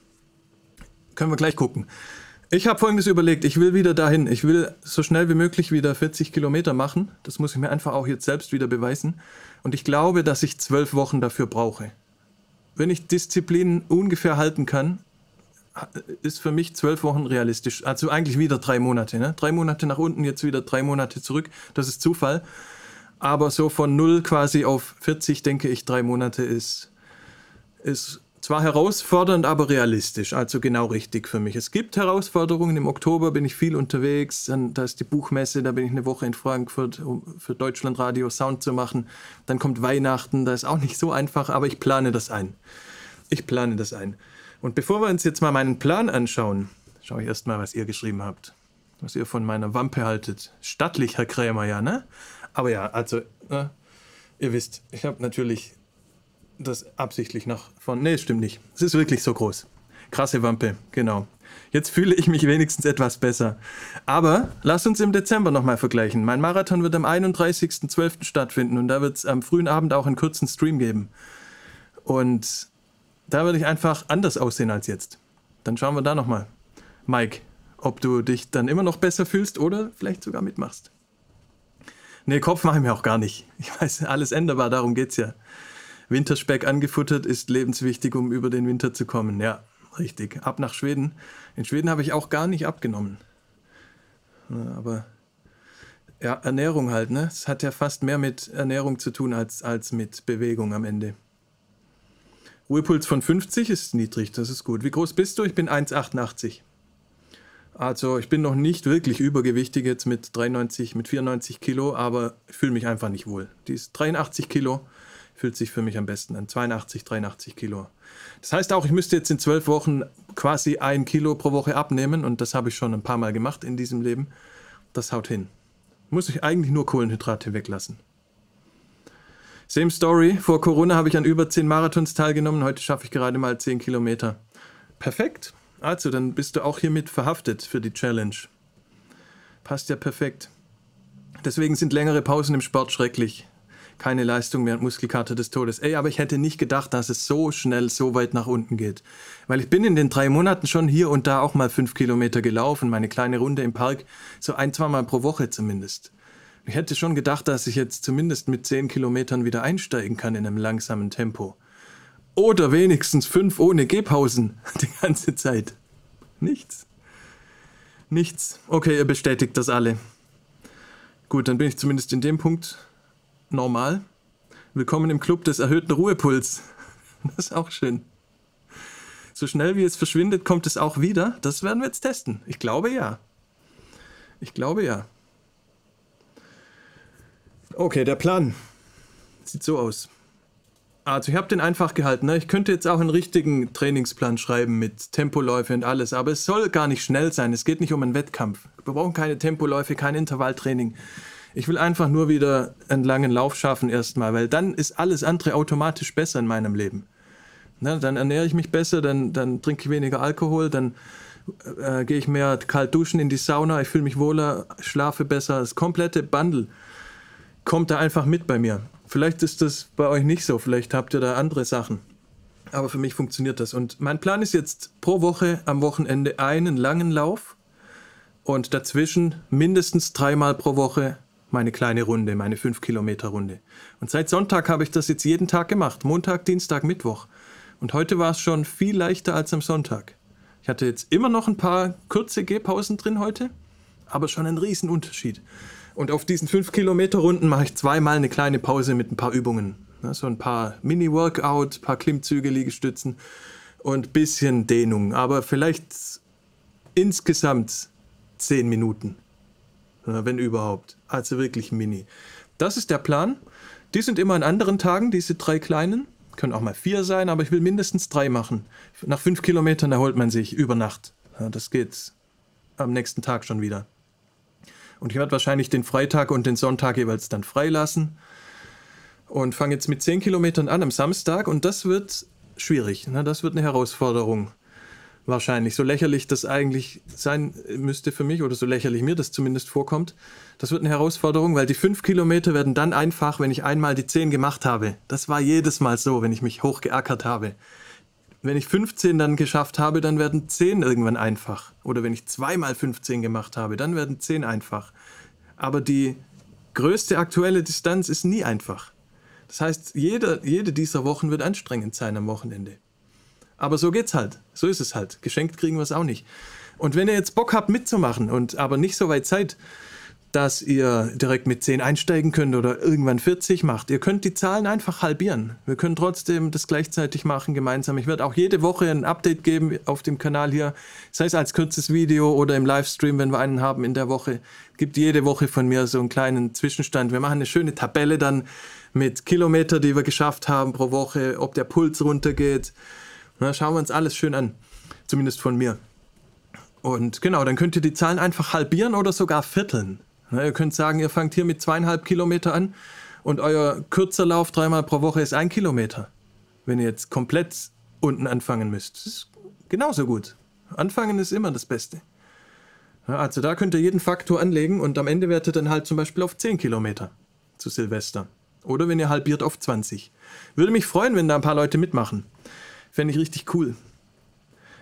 Können wir gleich gucken. Ich habe folgendes überlegt, ich will wieder dahin. Ich will so schnell wie möglich wieder 40 Kilometer machen. Das muss ich mir einfach auch jetzt selbst wieder beweisen. Und ich glaube, dass ich zwölf Wochen dafür brauche. Wenn ich Disziplin ungefähr halten kann, ist für mich zwölf Wochen realistisch. Also eigentlich wieder drei Monate. Ne? Drei Monate nach unten, jetzt wieder drei Monate zurück. Das ist Zufall. Aber so von null quasi auf 40, denke ich, drei Monate ist, ist zwar herausfordernd, aber realistisch, also genau richtig für mich. Es gibt Herausforderungen. Im Oktober bin ich viel unterwegs. Dann, da ist die Buchmesse, da bin ich eine Woche in Frankfurt, um für Deutschlandradio Sound zu machen. Dann kommt Weihnachten, da ist auch nicht so einfach, aber ich plane das ein. Ich plane das ein. Und bevor wir uns jetzt mal meinen Plan anschauen, schaue ich erst mal, was ihr geschrieben habt. Was ihr von meiner Wampe haltet. Stattlich, Herr Krämer, ja, ne? Aber ja, also, äh, ihr wisst, ich habe natürlich das absichtlich nach von. Nee, stimmt nicht. Es ist wirklich so groß. Krasse Wampe, genau. Jetzt fühle ich mich wenigstens etwas besser. Aber lass uns im Dezember nochmal vergleichen. Mein Marathon wird am 31.12. stattfinden und da wird es am frühen Abend auch einen kurzen Stream geben. Und da würde ich einfach anders aussehen als jetzt. Dann schauen wir da nochmal. Mike, ob du dich dann immer noch besser fühlst oder vielleicht sogar mitmachst. Nee, Kopf mache ich mir auch gar nicht. Ich weiß, alles änderbar, darum geht's ja. Winterspeck angefuttert ist lebenswichtig, um über den Winter zu kommen. Ja, richtig. Ab nach Schweden. In Schweden habe ich auch gar nicht abgenommen. Aber ja, Ernährung halt, ne? Es hat ja fast mehr mit Ernährung zu tun als, als mit Bewegung am Ende. Ruhepuls von 50 ist niedrig, das ist gut. Wie groß bist du? Ich bin 1,88. Also ich bin noch nicht wirklich übergewichtig jetzt mit 93, mit 94 Kilo, aber ich fühle mich einfach nicht wohl. Die ist 83 Kilo fühlt sich für mich am besten an. 82, 83 Kilo. Das heißt auch, ich müsste jetzt in zwölf Wochen quasi ein Kilo pro Woche abnehmen und das habe ich schon ein paar Mal gemacht in diesem Leben. Das haut hin. Muss ich eigentlich nur Kohlenhydrate weglassen. Same Story. Vor Corona habe ich an über 10 Marathons teilgenommen. Heute schaffe ich gerade mal 10 Kilometer. Perfekt. Also, dann bist du auch hiermit verhaftet für die Challenge. Passt ja perfekt. Deswegen sind längere Pausen im Sport schrecklich keine Leistung mehr und Muskelkater des Todes. Ey, aber ich hätte nicht gedacht, dass es so schnell so weit nach unten geht. Weil ich bin in den drei Monaten schon hier und da auch mal fünf Kilometer gelaufen, meine kleine Runde im Park, so ein, zweimal pro Woche zumindest. Ich hätte schon gedacht, dass ich jetzt zumindest mit zehn Kilometern wieder einsteigen kann in einem langsamen Tempo. Oder wenigstens fünf ohne Gehpausen [LAUGHS] die ganze Zeit. Nichts. Nichts. Okay, ihr bestätigt das alle. Gut, dann bin ich zumindest in dem Punkt normal. Willkommen im Club des erhöhten Ruhepuls. [LAUGHS] Das ist auch schön. So schnell wie es verschwindet, kommt es auch wieder. Das werden wir jetzt testen. Ich glaube ja. Ich glaube ja. Okay, der Plan sieht so aus. Also ich habe den einfach gehalten. Ne? Ich könnte jetzt auch einen richtigen Trainingsplan schreiben mit Tempoläufe und alles, aber es soll gar nicht schnell sein. Es geht nicht um einen Wettkampf. Wir brauchen keine Tempoläufe, kein Intervalltraining. Ich will einfach nur wieder einen langen Lauf schaffen erstmal, weil dann ist alles andere automatisch besser in meinem Leben. Ne, dann ernähre ich mich besser, dann, dann trinke ich weniger Alkohol, dann äh, gehe ich mehr kalt duschen in die Sauna, ich fühle mich wohler, schlafe besser. Das komplette Bundle kommt da einfach mit bei mir. Vielleicht ist das bei euch nicht so, vielleicht habt ihr da andere Sachen. Aber für mich funktioniert das. Und mein Plan ist jetzt pro Woche am Wochenende einen langen Lauf und dazwischen mindestens dreimal pro Woche meine kleine Runde, meine 5-Kilometer-Runde. Und seit Sonntag habe ich das jetzt jeden Tag gemacht. Montag, Dienstag, Mittwoch. Und heute war es schon viel leichter als am Sonntag. Ich hatte jetzt immer noch ein paar kurze Gehpausen drin heute, aber schon ein Riesenunterschied. Und auf diesen 5-Kilometer-Runden mache ich zweimal eine kleine Pause mit ein paar Übungen. So ein paar Mini-Workout, ein paar Klimmzüge, Liegestützen und ein bisschen Dehnung. Aber vielleicht insgesamt 10 Minuten wenn überhaupt. Also wirklich mini. Das ist der Plan. Die sind immer an anderen Tagen, diese drei kleinen. Können auch mal vier sein, aber ich will mindestens drei machen. Nach fünf Kilometern erholt man sich über Nacht. Ja, das geht am nächsten Tag schon wieder. Und ich werde wahrscheinlich den Freitag und den Sonntag jeweils dann freilassen. Und fange jetzt mit zehn Kilometern an am Samstag und das wird schwierig. Ne? Das wird eine Herausforderung. Wahrscheinlich. So lächerlich das eigentlich sein müsste für mich, oder so lächerlich mir das zumindest vorkommt. Das wird eine Herausforderung, weil die fünf Kilometer werden dann einfach, wenn ich einmal die zehn gemacht habe. Das war jedes Mal so, wenn ich mich hochgeackert habe. wenn ich 15 dann geschafft habe, dann werden 10 irgendwann einfach. Oder wenn ich zweimal 15 gemacht habe, dann werden 10 einfach. Aber die größte aktuelle Distanz ist nie einfach. Das heißt, jede, jede dieser Wochen wird anstrengend sein am Wochenende. Aber so geht's halt. So ist es halt. Geschenkt kriegen wir es auch nicht. Und wenn ihr jetzt Bock habt mitzumachen und aber nicht so weit seid, dass ihr direkt mit 10 einsteigen könnt oder irgendwann 40 macht. Ihr könnt die Zahlen einfach halbieren. Wir können trotzdem das gleichzeitig machen gemeinsam. Ich werde auch jede Woche ein Update geben auf dem Kanal hier, sei es als kurzes Video oder im Livestream, wenn wir einen haben in der Woche. Gibt jede Woche von mir so einen kleinen Zwischenstand. Wir machen eine schöne Tabelle dann mit Kilometer, die wir geschafft haben pro Woche, ob der Puls runtergeht. Na, schauen wir uns alles schön an. Zumindest von mir. Und genau, dann könnt ihr die Zahlen einfach halbieren oder sogar vierteln. Na, ihr könnt sagen, ihr fangt hier mit zweieinhalb Kilometer an und euer kürzer Lauf dreimal pro Woche ist ein Kilometer. Wenn ihr jetzt komplett unten anfangen müsst. Das ist genauso gut. Anfangen ist immer das Beste. Also da könnt ihr jeden Faktor anlegen und am Ende werdet ihr dann halt zum Beispiel auf 10 Kilometer zu Silvester. Oder wenn ihr halbiert auf 20. Würde mich freuen, wenn da ein paar Leute mitmachen. Fände ich richtig cool.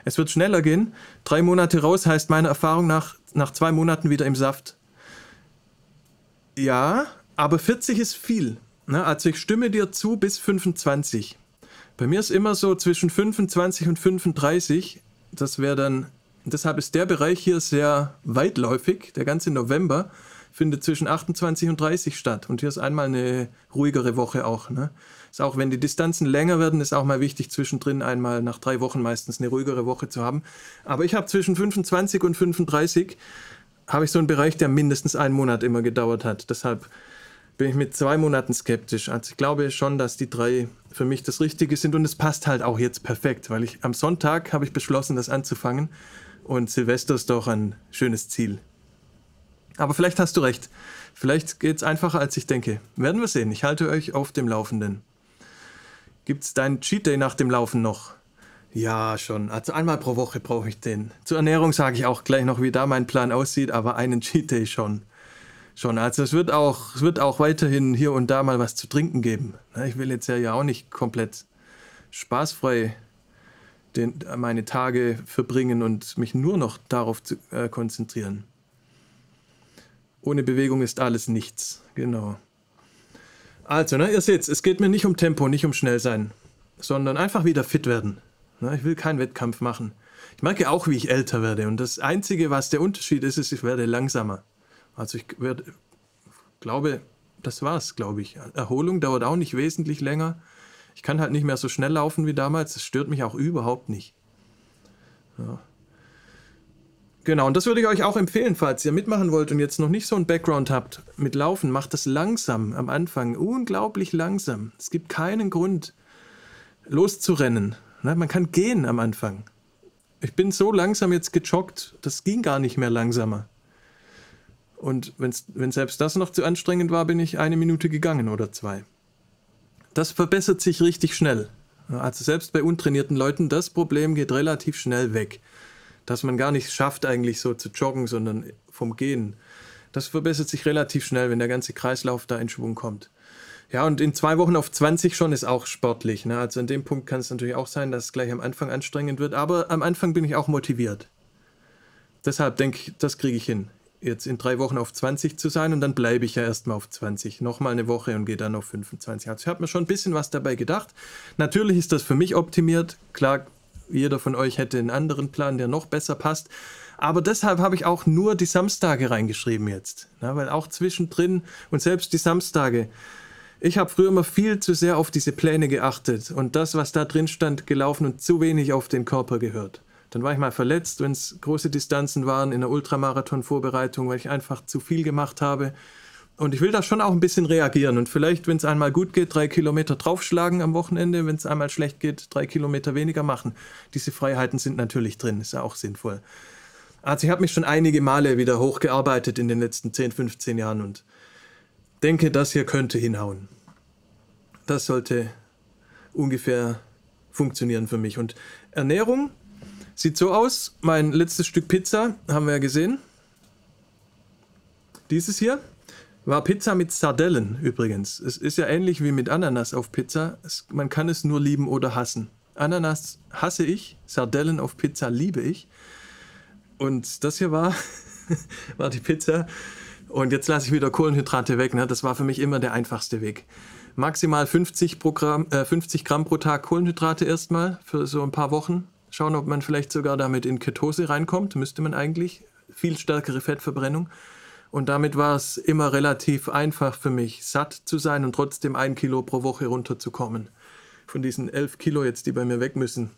Es wird schneller gehen. Drei Monate raus heißt meiner Erfahrung nach, nach zwei Monaten wieder im Saft. Ja, aber 40 ist viel. Ne? Also ich stimme dir zu bis 25. Bei mir ist immer so zwischen 25 und 35. Das wäre dann, deshalb ist der Bereich hier sehr weitläufig. Der ganze November findet zwischen 28 und 30 statt. Und hier ist einmal eine ruhigere Woche auch. Ne? Ist auch, wenn die Distanzen länger werden, ist auch mal wichtig, zwischendrin einmal nach drei Wochen meistens eine ruhigere Woche zu haben. Aber ich habe zwischen 25 und 35 habe ich so einen Bereich, der mindestens einen Monat immer gedauert hat. Deshalb bin ich mit zwei Monaten skeptisch. Also ich glaube schon, dass die drei für mich das Richtige sind und es passt halt auch jetzt perfekt, weil ich am Sonntag habe ich beschlossen, das anzufangen und Silvester ist doch ein schönes Ziel. Aber vielleicht hast du recht. Vielleicht geht es einfacher, als ich denke. Werden wir sehen. Ich halte euch auf dem Laufenden. Gibt es deinen Cheat Day nach dem Laufen noch? Ja, schon. Also einmal pro Woche brauche ich den. Zur Ernährung sage ich auch gleich noch, wie da mein Plan aussieht, aber einen Cheat Day schon. Schon. Also es wird auch, es wird auch weiterhin hier und da mal was zu trinken geben. Ich will jetzt ja auch nicht komplett spaßfrei den, meine Tage verbringen und mich nur noch darauf zu, äh, konzentrieren. Ohne Bewegung ist alles nichts. Genau. Also, ne, ihr seht, es geht mir nicht um Tempo, nicht um schnell sein, sondern einfach wieder fit werden. Ich will keinen Wettkampf machen. Ich merke auch, wie ich älter werde. Und das Einzige, was der Unterschied ist, ist, ich werde langsamer. Also ich werde, glaube, das war's, glaube ich. Erholung dauert auch nicht wesentlich länger. Ich kann halt nicht mehr so schnell laufen wie damals. Das stört mich auch überhaupt nicht. Ja. Genau, und das würde ich euch auch empfehlen, falls ihr mitmachen wollt und jetzt noch nicht so einen Background habt mit Laufen. Macht das langsam am Anfang, unglaublich langsam. Es gibt keinen Grund, loszurennen. Ne, man kann gehen am Anfang. Ich bin so langsam jetzt gejoggt, das ging gar nicht mehr langsamer. Und wenn's, wenn selbst das noch zu anstrengend war, bin ich eine Minute gegangen oder zwei. Das verbessert sich richtig schnell. Also selbst bei untrainierten Leuten, das Problem geht relativ schnell weg. Dass man gar nicht schafft, eigentlich so zu joggen, sondern vom Gehen. Das verbessert sich relativ schnell, wenn der ganze Kreislauf da in Schwung kommt. Ja, und in zwei Wochen auf 20 schon ist auch sportlich. Ne? Also an dem Punkt kann es natürlich auch sein, dass es gleich am Anfang anstrengend wird, aber am Anfang bin ich auch motiviert. Deshalb denke ich, das kriege ich hin. Jetzt in drei Wochen auf 20 zu sein und dann bleibe ich ja erstmal auf 20. Nochmal eine Woche und gehe dann auf 25. Also ich habe mir schon ein bisschen was dabei gedacht. Natürlich ist das für mich optimiert. Klar, jeder von euch hätte einen anderen Plan, der noch besser passt. Aber deshalb habe ich auch nur die Samstage reingeschrieben jetzt. Ja, weil auch zwischendrin und selbst die Samstage ich habe früher immer viel zu sehr auf diese Pläne geachtet und das, was da drin stand, gelaufen und zu wenig auf den Körper gehört. Dann war ich mal verletzt, wenn es große Distanzen waren in der Ultramarathon-Vorbereitung, weil ich einfach zu viel gemacht habe. Und ich will da schon auch ein bisschen reagieren und vielleicht, wenn es einmal gut geht, drei Kilometer draufschlagen am Wochenende, wenn es einmal schlecht geht, drei Kilometer weniger machen. Diese Freiheiten sind natürlich drin, ist ja auch sinnvoll. Also ich habe mich schon einige Male wieder hochgearbeitet in den letzten 10, 15 Jahren und denke, das hier könnte hinhauen. Das sollte ungefähr funktionieren für mich. Und Ernährung sieht so aus. Mein letztes Stück Pizza haben wir ja gesehen. Dieses hier war Pizza mit Sardellen übrigens. Es ist ja ähnlich wie mit Ananas auf Pizza. Es, man kann es nur lieben oder hassen. Ananas hasse ich, Sardellen auf Pizza liebe ich. Und das hier war, [LAUGHS] war die Pizza. Und jetzt lasse ich wieder Kohlenhydrate weg. Ne? Das war für mich immer der einfachste Weg. Maximal 50, pro Gramm, äh, 50 Gramm pro Tag Kohlenhydrate erstmal für so ein paar Wochen. Schauen, ob man vielleicht sogar damit in Ketose reinkommt. Müsste man eigentlich. Viel stärkere Fettverbrennung. Und damit war es immer relativ einfach für mich, satt zu sein und trotzdem ein Kilo pro Woche runterzukommen. Von diesen elf Kilo jetzt, die bei mir weg müssen.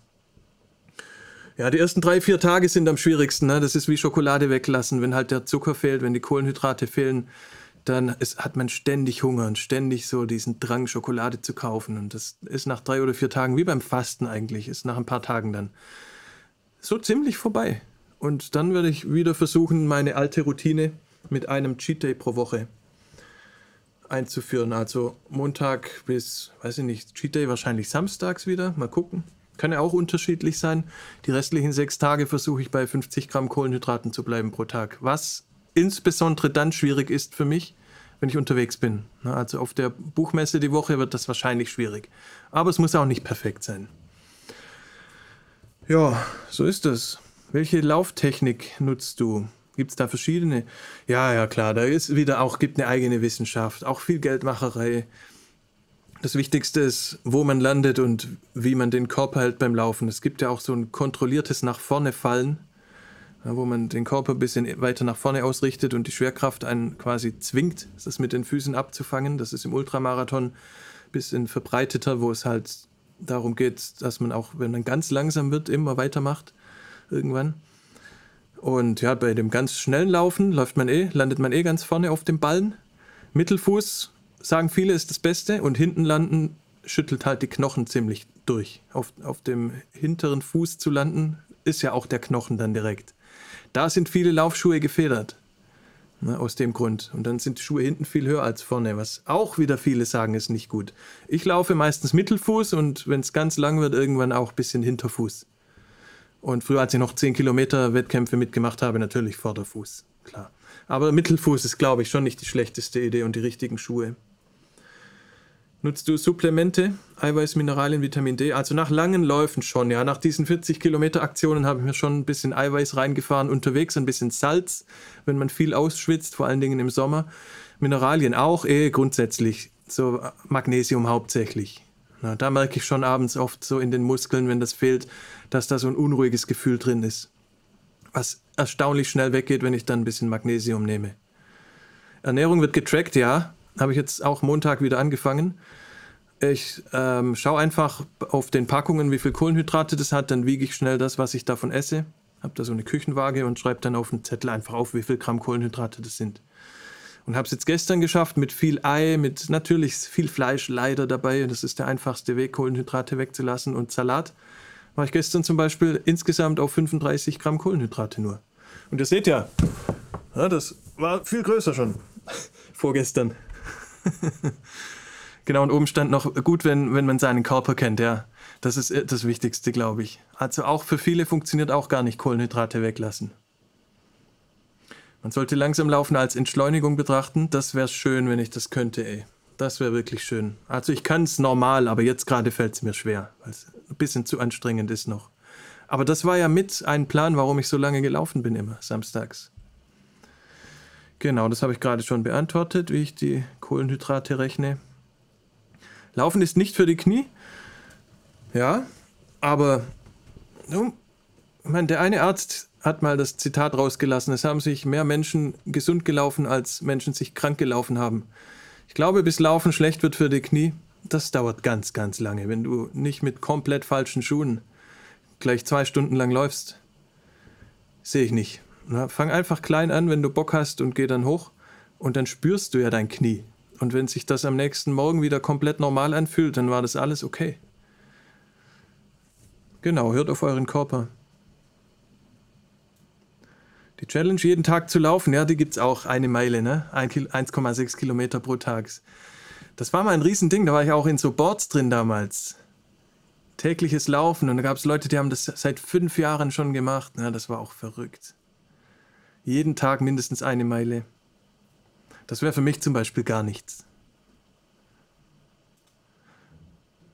Ja, die ersten drei, vier Tage sind am schwierigsten. Ne? Das ist wie Schokolade weglassen. Wenn halt der Zucker fehlt, wenn die Kohlenhydrate fehlen, dann ist, hat man ständig Hunger und ständig so diesen Drang, Schokolade zu kaufen. Und das ist nach drei oder vier Tagen, wie beim Fasten eigentlich, ist nach ein paar Tagen dann so ziemlich vorbei. Und dann werde ich wieder versuchen, meine alte Routine mit einem Cheat Day pro Woche einzuführen. Also Montag bis, weiß ich nicht, Cheat Day wahrscheinlich samstags wieder. Mal gucken. Kann ja auch unterschiedlich sein. Die restlichen sechs Tage versuche ich bei 50 Gramm Kohlenhydraten zu bleiben pro Tag. Was insbesondere dann schwierig ist für mich, wenn ich unterwegs bin. Also auf der Buchmesse die Woche wird das wahrscheinlich schwierig. Aber es muss auch nicht perfekt sein. Ja, so ist es. Welche Lauftechnik nutzt du? Gibt es da verschiedene? Ja, ja, klar, da ist wieder auch, gibt eine eigene Wissenschaft, auch viel Geldmacherei. Das Wichtigste ist, wo man landet und wie man den Körper hält beim Laufen. Es gibt ja auch so ein kontrolliertes nach vorne fallen, wo man den Körper ein bisschen weiter nach vorne ausrichtet und die Schwerkraft einen quasi zwingt, das mit den Füßen abzufangen. Das ist im Ultramarathon ein bisschen verbreiteter, wo es halt darum geht, dass man auch, wenn man ganz langsam wird, immer weitermacht irgendwann. Und ja, bei dem ganz schnellen Laufen läuft man eh, landet man eh ganz vorne auf dem Ballen. Mittelfuß, sagen viele, ist das Beste. Und hinten landen schüttelt halt die Knochen ziemlich durch. Auf, auf dem hinteren Fuß zu landen, ist ja auch der Knochen dann direkt. Da sind viele Laufschuhe gefedert. Ne, aus dem Grund. Und dann sind die Schuhe hinten viel höher als vorne, was auch wieder viele sagen, ist nicht gut. Ich laufe meistens Mittelfuß und wenn es ganz lang wird, irgendwann auch ein bisschen Hinterfuß. Und früher, als ich noch 10 Kilometer Wettkämpfe mitgemacht habe, natürlich Vorderfuß, klar. Aber Mittelfuß ist, glaube ich, schon nicht die schlechteste Idee und die richtigen Schuhe. Nutzt du Supplemente, Eiweiß, Mineralien, Vitamin D? Also nach langen Läufen schon, ja. Nach diesen 40 Kilometer Aktionen habe ich mir schon ein bisschen Eiweiß reingefahren unterwegs, ein bisschen Salz, wenn man viel ausschwitzt, vor allen Dingen im Sommer. Mineralien auch, eh grundsätzlich, so Magnesium hauptsächlich. Na, da merke ich schon abends oft so in den Muskeln, wenn das fehlt, dass da so ein unruhiges Gefühl drin ist. Was erstaunlich schnell weggeht, wenn ich dann ein bisschen Magnesium nehme. Ernährung wird getrackt, ja. Habe ich jetzt auch Montag wieder angefangen. Ich ähm, schaue einfach auf den Packungen, wie viel Kohlenhydrate das hat, dann wiege ich schnell das, was ich davon esse. Habe da so eine Küchenwaage und schreibe dann auf den Zettel einfach auf, wie viel Gramm Kohlenhydrate das sind. Und habe es jetzt gestern geschafft mit viel Ei, mit natürlich viel Fleisch leider dabei. Das ist der einfachste Weg, Kohlenhydrate wegzulassen und Salat war ich gestern zum Beispiel insgesamt auf 35 Gramm Kohlenhydrate nur. Und ihr seht ja, ja das war viel größer schon [LAUGHS] vorgestern. [LAUGHS] genau, und oben stand noch gut, wenn, wenn man seinen Körper kennt, ja. Das ist äh, das Wichtigste, glaube ich. Also auch für viele funktioniert auch gar nicht Kohlenhydrate weglassen. Man sollte langsam laufen als Entschleunigung betrachten. Das wäre schön, wenn ich das könnte, ey. Das wäre wirklich schön. Also ich kann es normal, aber jetzt gerade fällt es mir schwer, weil es ein bisschen zu anstrengend ist noch. Aber das war ja mit ein Plan, warum ich so lange gelaufen bin immer, samstags. Genau, das habe ich gerade schon beantwortet, wie ich die Kohlenhydrate rechne. Laufen ist nicht für die Knie. Ja, aber ich meine, der eine Arzt hat mal das Zitat rausgelassen, es haben sich mehr Menschen gesund gelaufen, als Menschen sich krank gelaufen haben. Ich glaube, bis Laufen schlecht wird für die Knie, das dauert ganz, ganz lange, wenn du nicht mit komplett falschen Schuhen gleich zwei Stunden lang läufst. Sehe ich nicht. Na, fang einfach klein an, wenn du Bock hast und geh dann hoch und dann spürst du ja dein Knie. Und wenn sich das am nächsten Morgen wieder komplett normal anfühlt, dann war das alles okay. Genau, hört auf euren Körper. Die Challenge, jeden Tag zu laufen, ja, die gibt es auch eine Meile, ne? 1,6 Kilometer pro Tag. Das war mal ein Riesending, da war ich auch in so Boards drin damals. Tägliches Laufen und da gab es Leute, die haben das seit fünf Jahren schon gemacht. Ja, das war auch verrückt. Jeden Tag mindestens eine Meile. Das wäre für mich zum Beispiel gar nichts.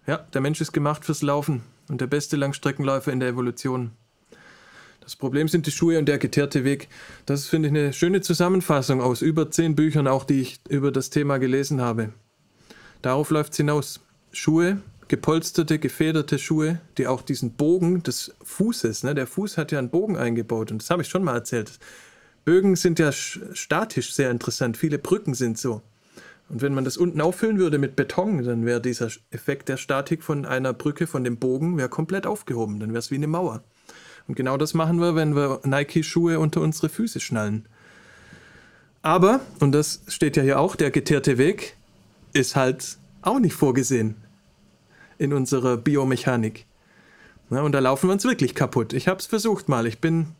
Ja, der Mensch ist gemacht fürs Laufen. und der beste Langstreckenläufer in der Evolution. Das Problem sind die Schuhe und der geteerte Weg. Das finde ich eine schöne Zusammenfassung aus über zehn Büchern, auch die ich über das Thema gelesen habe. Darauf läuft es hinaus. Schuhe, gepolsterte, gefederte Schuhe, die auch diesen Bogen des Fußes, ne, der Fuß hat ja einen Bogen eingebaut und das habe ich schon mal erzählt. Bögen sind ja statisch sehr interessant, viele Brücken sind so. Und wenn man das unten auffüllen würde mit Beton, dann wäre dieser Effekt der Statik von einer Brücke, von dem Bogen, wäre komplett aufgehoben. Dann wäre es wie eine Mauer. Und genau das machen wir, wenn wir Nike-Schuhe unter unsere Füße schnallen. Aber, und das steht ja hier auch, der geteerte Weg ist halt auch nicht vorgesehen in unserer Biomechanik. Ja, und da laufen wir uns wirklich kaputt. Ich habe es versucht mal. Ich bin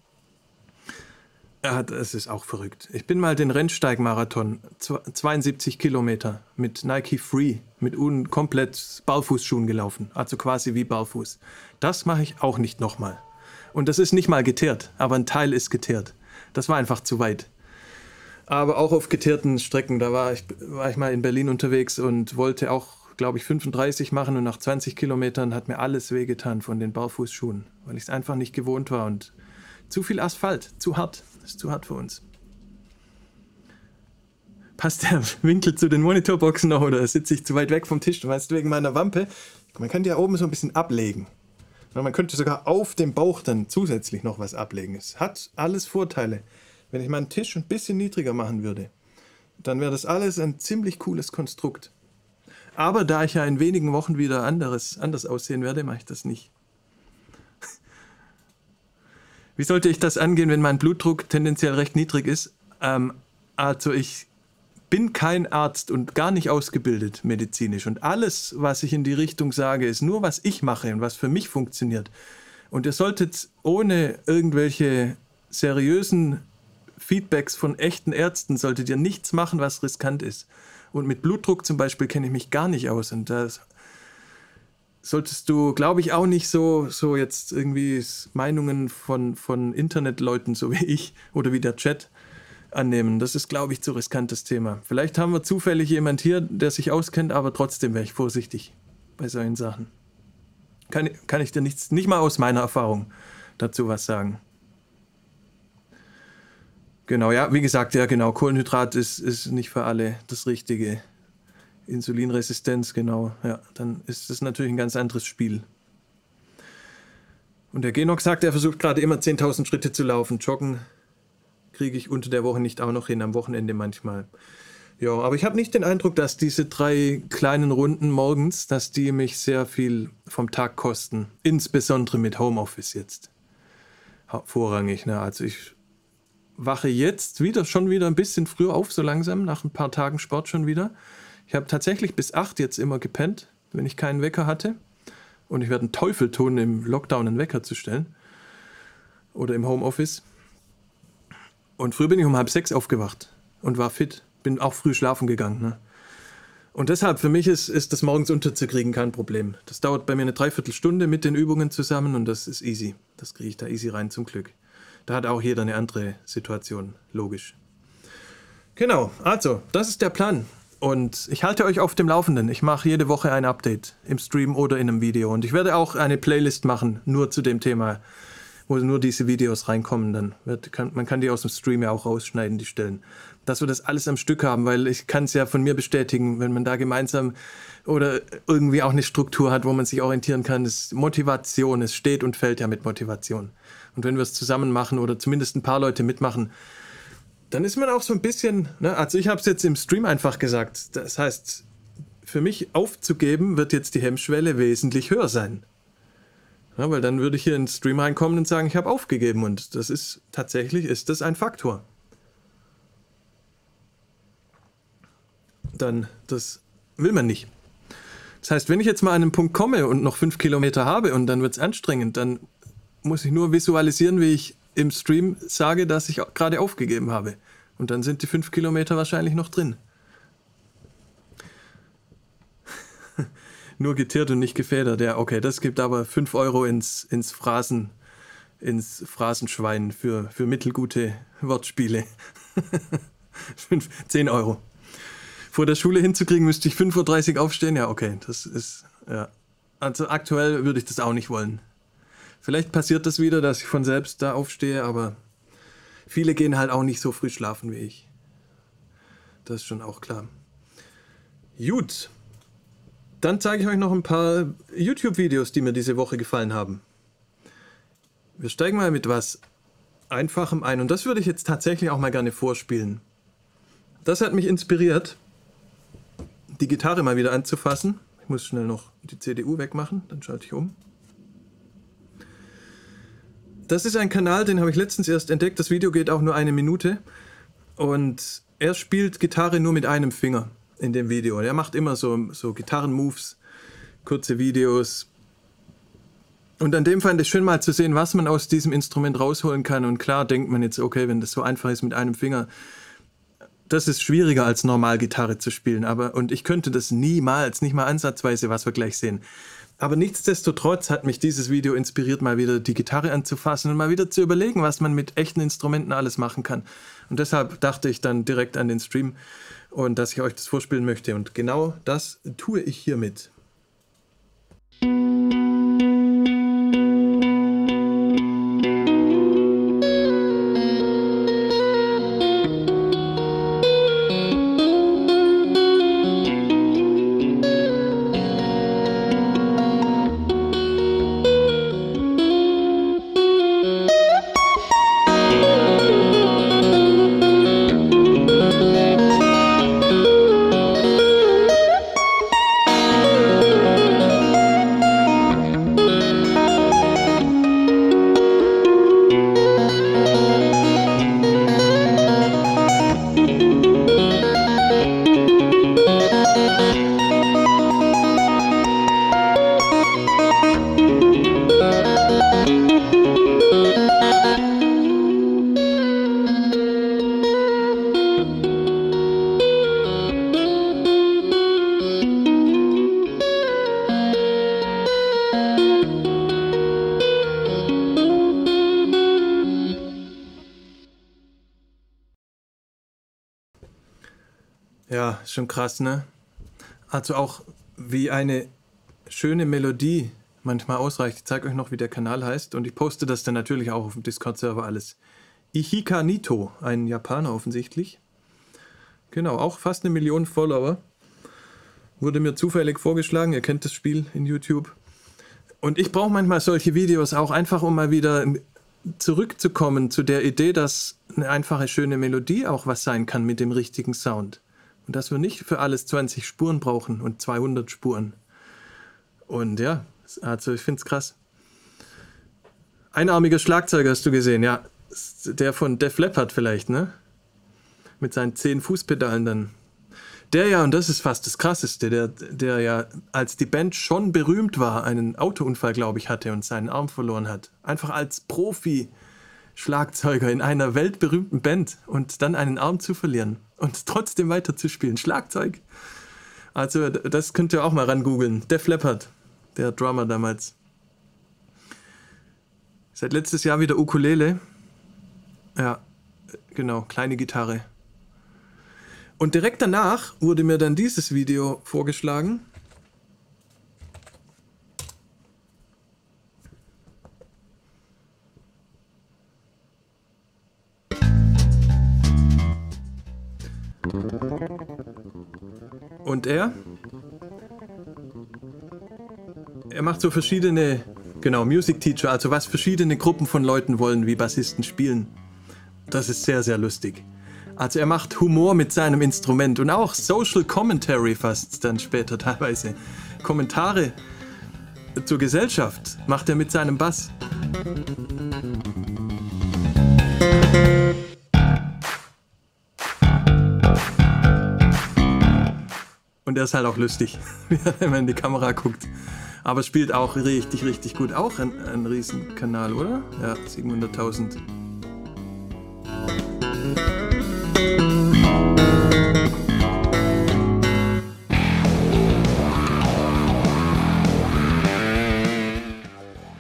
ja, das ist auch verrückt. Ich bin mal den Rennsteigmarathon, 72 Kilometer, mit Nike Free, mit un komplett Barfußschuhen gelaufen. Also quasi wie Barfuß. Das mache ich auch nicht nochmal. Und das ist nicht mal geteert, aber ein Teil ist geteert. Das war einfach zu weit. Aber auch auf geteerten Strecken, da war ich, war ich mal in Berlin unterwegs und wollte auch, glaube ich, 35 machen und nach 20 Kilometern hat mir alles wehgetan von den Barfußschuhen, weil ich es einfach nicht gewohnt war und zu viel Asphalt, zu hart. Ist zu hart für uns. Passt der Winkel zu den Monitorboxen noch oder sitze ich zu weit weg vom Tisch? Du meinst wegen meiner Wampe? Man könnte ja oben so ein bisschen ablegen. Man könnte sogar auf dem Bauch dann zusätzlich noch was ablegen. Es hat alles Vorteile. Wenn ich meinen Tisch ein bisschen niedriger machen würde, dann wäre das alles ein ziemlich cooles Konstrukt. Aber da ich ja in wenigen Wochen wieder anderes, anders aussehen werde, mache ich das nicht. Wie sollte ich das angehen, wenn mein Blutdruck tendenziell recht niedrig ist? Ähm, also ich bin kein Arzt und gar nicht ausgebildet medizinisch. Und alles, was ich in die Richtung sage, ist nur, was ich mache und was für mich funktioniert. Und ihr solltet ohne irgendwelche seriösen Feedbacks von echten Ärzten, solltet ihr nichts machen, was riskant ist. Und mit Blutdruck zum Beispiel kenne ich mich gar nicht aus. Und das solltest du, glaube ich, auch nicht so, so jetzt irgendwie Meinungen von, von Internetleuten, so wie ich oder wie der Chat, annehmen. Das ist, glaube ich, zu riskantes Thema. Vielleicht haben wir zufällig jemand hier, der sich auskennt, aber trotzdem wäre ich vorsichtig bei solchen Sachen. Kann, kann ich dir nichts, nicht mal aus meiner Erfahrung dazu was sagen. Genau, ja, wie gesagt, ja, genau. Kohlenhydrat ist, ist nicht für alle das Richtige. Insulinresistenz, genau. Ja, dann ist das natürlich ein ganz anderes Spiel. Und der Genok sagt, er versucht gerade immer 10.000 Schritte zu laufen. Joggen kriege ich unter der Woche nicht auch noch hin, am Wochenende manchmal. Ja, aber ich habe nicht den Eindruck, dass diese drei kleinen Runden morgens, dass die mich sehr viel vom Tag kosten. Insbesondere mit Homeoffice jetzt. Vorrangig, ne? Also ich wache jetzt wieder schon wieder ein bisschen früher auf, so langsam, nach ein paar Tagen Sport schon wieder. Ich habe tatsächlich bis 8 jetzt immer gepennt, wenn ich keinen Wecker hatte. Und ich werde einen Teufel tun, im Lockdown einen Wecker zu stellen. Oder im Homeoffice. Und früher bin ich um halb sechs aufgewacht und war fit. Bin auch früh schlafen gegangen. Ne? Und deshalb, für mich ist, ist das morgens unterzukriegen kein Problem. Das dauert bei mir eine Dreiviertelstunde mit den Übungen zusammen und das ist easy. Das kriege ich da easy rein zum Glück. Da hat auch jeder eine andere Situation, logisch. Genau, also, das ist der Plan. Und ich halte euch auf dem Laufenden. Ich mache jede Woche ein Update im Stream oder in einem Video. Und ich werde auch eine Playlist machen, nur zu dem Thema, wo nur diese Videos reinkommen. Dann wird, kann, man kann die aus dem Stream ja auch rausschneiden, die Stellen. Dass wir das alles am Stück haben, weil ich kann es ja von mir bestätigen, wenn man da gemeinsam oder irgendwie auch eine Struktur hat, wo man sich orientieren kann, ist Motivation, es steht und fällt ja mit Motivation. Und wenn wir es zusammen machen oder zumindest ein paar Leute mitmachen, dann ist man auch so ein bisschen, ne, also ich habe es jetzt im Stream einfach gesagt, das heißt, für mich aufzugeben wird jetzt die Hemmschwelle wesentlich höher sein. Ja, weil dann würde ich hier in den Stream reinkommen und sagen, ich habe aufgegeben und das ist tatsächlich ist das ein Faktor. Dann, das will man nicht. Das heißt, wenn ich jetzt mal an einen Punkt komme und noch fünf Kilometer habe und dann wird es anstrengend, dann muss ich nur visualisieren, wie ich im Stream sage, dass ich gerade aufgegeben habe. Und dann sind die fünf Kilometer wahrscheinlich noch drin. Nur geteert und nicht gefedert. Ja, okay, das gibt aber fünf Euro ins, ins Phrasen, ins Phrasenschwein für, für mittelgute Wortspiele. [LAUGHS] Fünf, 10 Euro. Vor der Schule hinzukriegen, müsste ich 5.30 Uhr aufstehen. Ja, okay, das ist, ja. Also aktuell würde ich das auch nicht wollen. Vielleicht passiert das wieder, dass ich von selbst da aufstehe, aber viele gehen halt auch nicht so früh schlafen wie ich. Das ist schon auch klar. Gut. Dann zeige ich euch noch ein paar YouTube-Videos, die mir diese Woche gefallen haben. Wir steigen mal mit was Einfachem ein und das würde ich jetzt tatsächlich auch mal gerne vorspielen. Das hat mich inspiriert, die Gitarre mal wieder anzufassen. Ich muss schnell noch die CDU wegmachen, dann schalte ich um. Das ist ein Kanal, den habe ich letztens erst entdeckt. Das Video geht auch nur eine Minute. Und er spielt Gitarre nur mit einem Finger in dem Video. Er macht immer so, so Gitarrenmoves, kurze Videos. Und an dem fand ich schön mal zu sehen, was man aus diesem Instrument rausholen kann. Und klar denkt man jetzt, okay, wenn das so einfach ist mit einem Finger, das ist schwieriger als normal Gitarre zu spielen. Aber, und ich könnte das niemals, nicht mal ansatzweise, was wir gleich sehen. Aber nichtsdestotrotz hat mich dieses Video inspiriert, mal wieder die Gitarre anzufassen und mal wieder zu überlegen, was man mit echten Instrumenten alles machen kann. Und deshalb dachte ich dann direkt an den Stream und dass ich euch das vorspielen möchte. Und genau das tue ich hiermit. Ja, schon krass, ne? Also auch wie eine schöne Melodie manchmal ausreicht. Ich zeige euch noch, wie der Kanal heißt und ich poste das dann natürlich auch auf dem Discord-Server alles. Ihika Nito, ein Japaner offensichtlich. Genau, auch fast eine Million Follower. Wurde mir zufällig vorgeschlagen, ihr kennt das Spiel in YouTube. Und ich brauche manchmal solche Videos auch einfach, um mal wieder zurückzukommen zu der Idee, dass eine einfache, schöne Melodie auch was sein kann mit dem richtigen Sound. Und dass wir nicht für alles 20 Spuren brauchen und 200 Spuren. Und ja, also ich finde es krass. Einarmiger Schlagzeuger hast du gesehen, ja. Der von Def Leppard vielleicht, ne? Mit seinen 10 Fußpedalen dann. Der ja, und das ist fast das Krasseste, der, der ja, als die Band schon berühmt war, einen Autounfall, glaube ich, hatte und seinen Arm verloren hat. Einfach als Profi Schlagzeuger in einer weltberühmten Band und dann einen Arm zu verlieren und trotzdem weiter zu spielen. Schlagzeug. Also, das könnt ihr auch mal ran googeln. Def Leppard, der Drummer damals. Seit letztes Jahr wieder Ukulele. Ja, genau, kleine Gitarre. Und direkt danach wurde mir dann dieses Video vorgeschlagen. Und er? Er macht so verschiedene, genau, Music Teacher, also was verschiedene Gruppen von Leuten wollen, wie Bassisten spielen. Das ist sehr, sehr lustig. Also er macht Humor mit seinem Instrument und auch Social Commentary fast dann später teilweise. Kommentare zur Gesellschaft macht er mit seinem Bass. Und er ist halt auch lustig, [LAUGHS] wenn man in die Kamera guckt. Aber spielt auch richtig, richtig gut. Auch ein, ein Riesenkanal, oder? Ja, 700.000.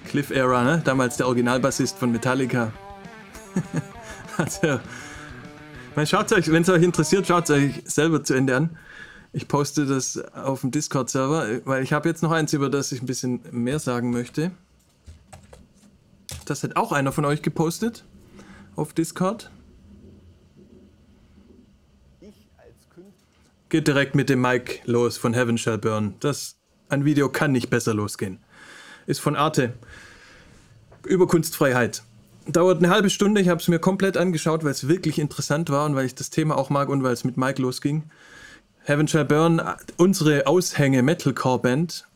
Cliff Era, ne? Damals der Originalbassist von Metallica. [LAUGHS] also, schaut euch, wenn es euch interessiert, schaut es euch selber zu Ende an. Ich poste das auf dem Discord-Server, weil ich habe jetzt noch eins, über das ich ein bisschen mehr sagen möchte. Das hat auch einer von euch gepostet auf Discord. Geht direkt mit dem Mic los von Heaven Shall Burn. Das, ein Video kann nicht besser losgehen. Ist von Arte. Über Kunstfreiheit. Dauert eine halbe Stunde. Ich habe es mir komplett angeschaut, weil es wirklich interessant war und weil ich das Thema auch mag und weil es mit Mike losging. Heaven Shall Burn, unsere Aushänge Metalcore Band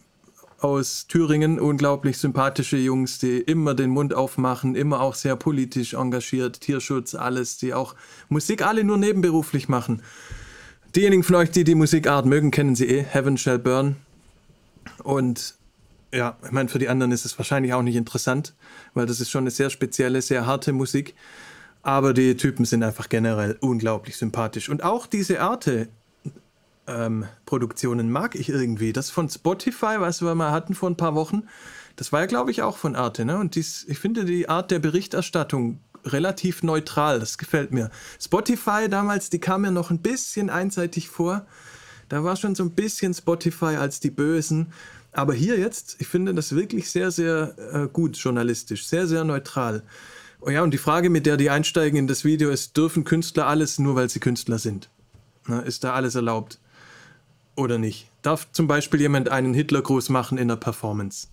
aus Thüringen, unglaublich sympathische Jungs, die immer den Mund aufmachen, immer auch sehr politisch engagiert, Tierschutz, alles, die auch Musik alle nur nebenberuflich machen. Diejenigen von euch, die die Musikart mögen, kennen sie eh, Heaven Shall Burn. Und ja, ich meine, für die anderen ist es wahrscheinlich auch nicht interessant, weil das ist schon eine sehr spezielle, sehr harte Musik. Aber die Typen sind einfach generell unglaublich sympathisch. Und auch diese Arte ähm, Produktionen mag ich irgendwie. Das von Spotify, was wir mal hatten vor ein paar Wochen, das war ja, glaube ich, auch von Arte. Ne? Und dies, ich finde die Art der Berichterstattung relativ neutral. Das gefällt mir. Spotify damals, die kam mir noch ein bisschen einseitig vor. Da war schon so ein bisschen Spotify als die Bösen. Aber hier jetzt, ich finde das wirklich sehr, sehr äh, gut journalistisch, sehr, sehr neutral. Oh ja, und die Frage, mit der die einsteigen in das Video ist, dürfen Künstler alles nur, weil sie Künstler sind? Na, ist da alles erlaubt? Oder nicht? Darf zum Beispiel jemand einen Hitlergruß machen in der Performance?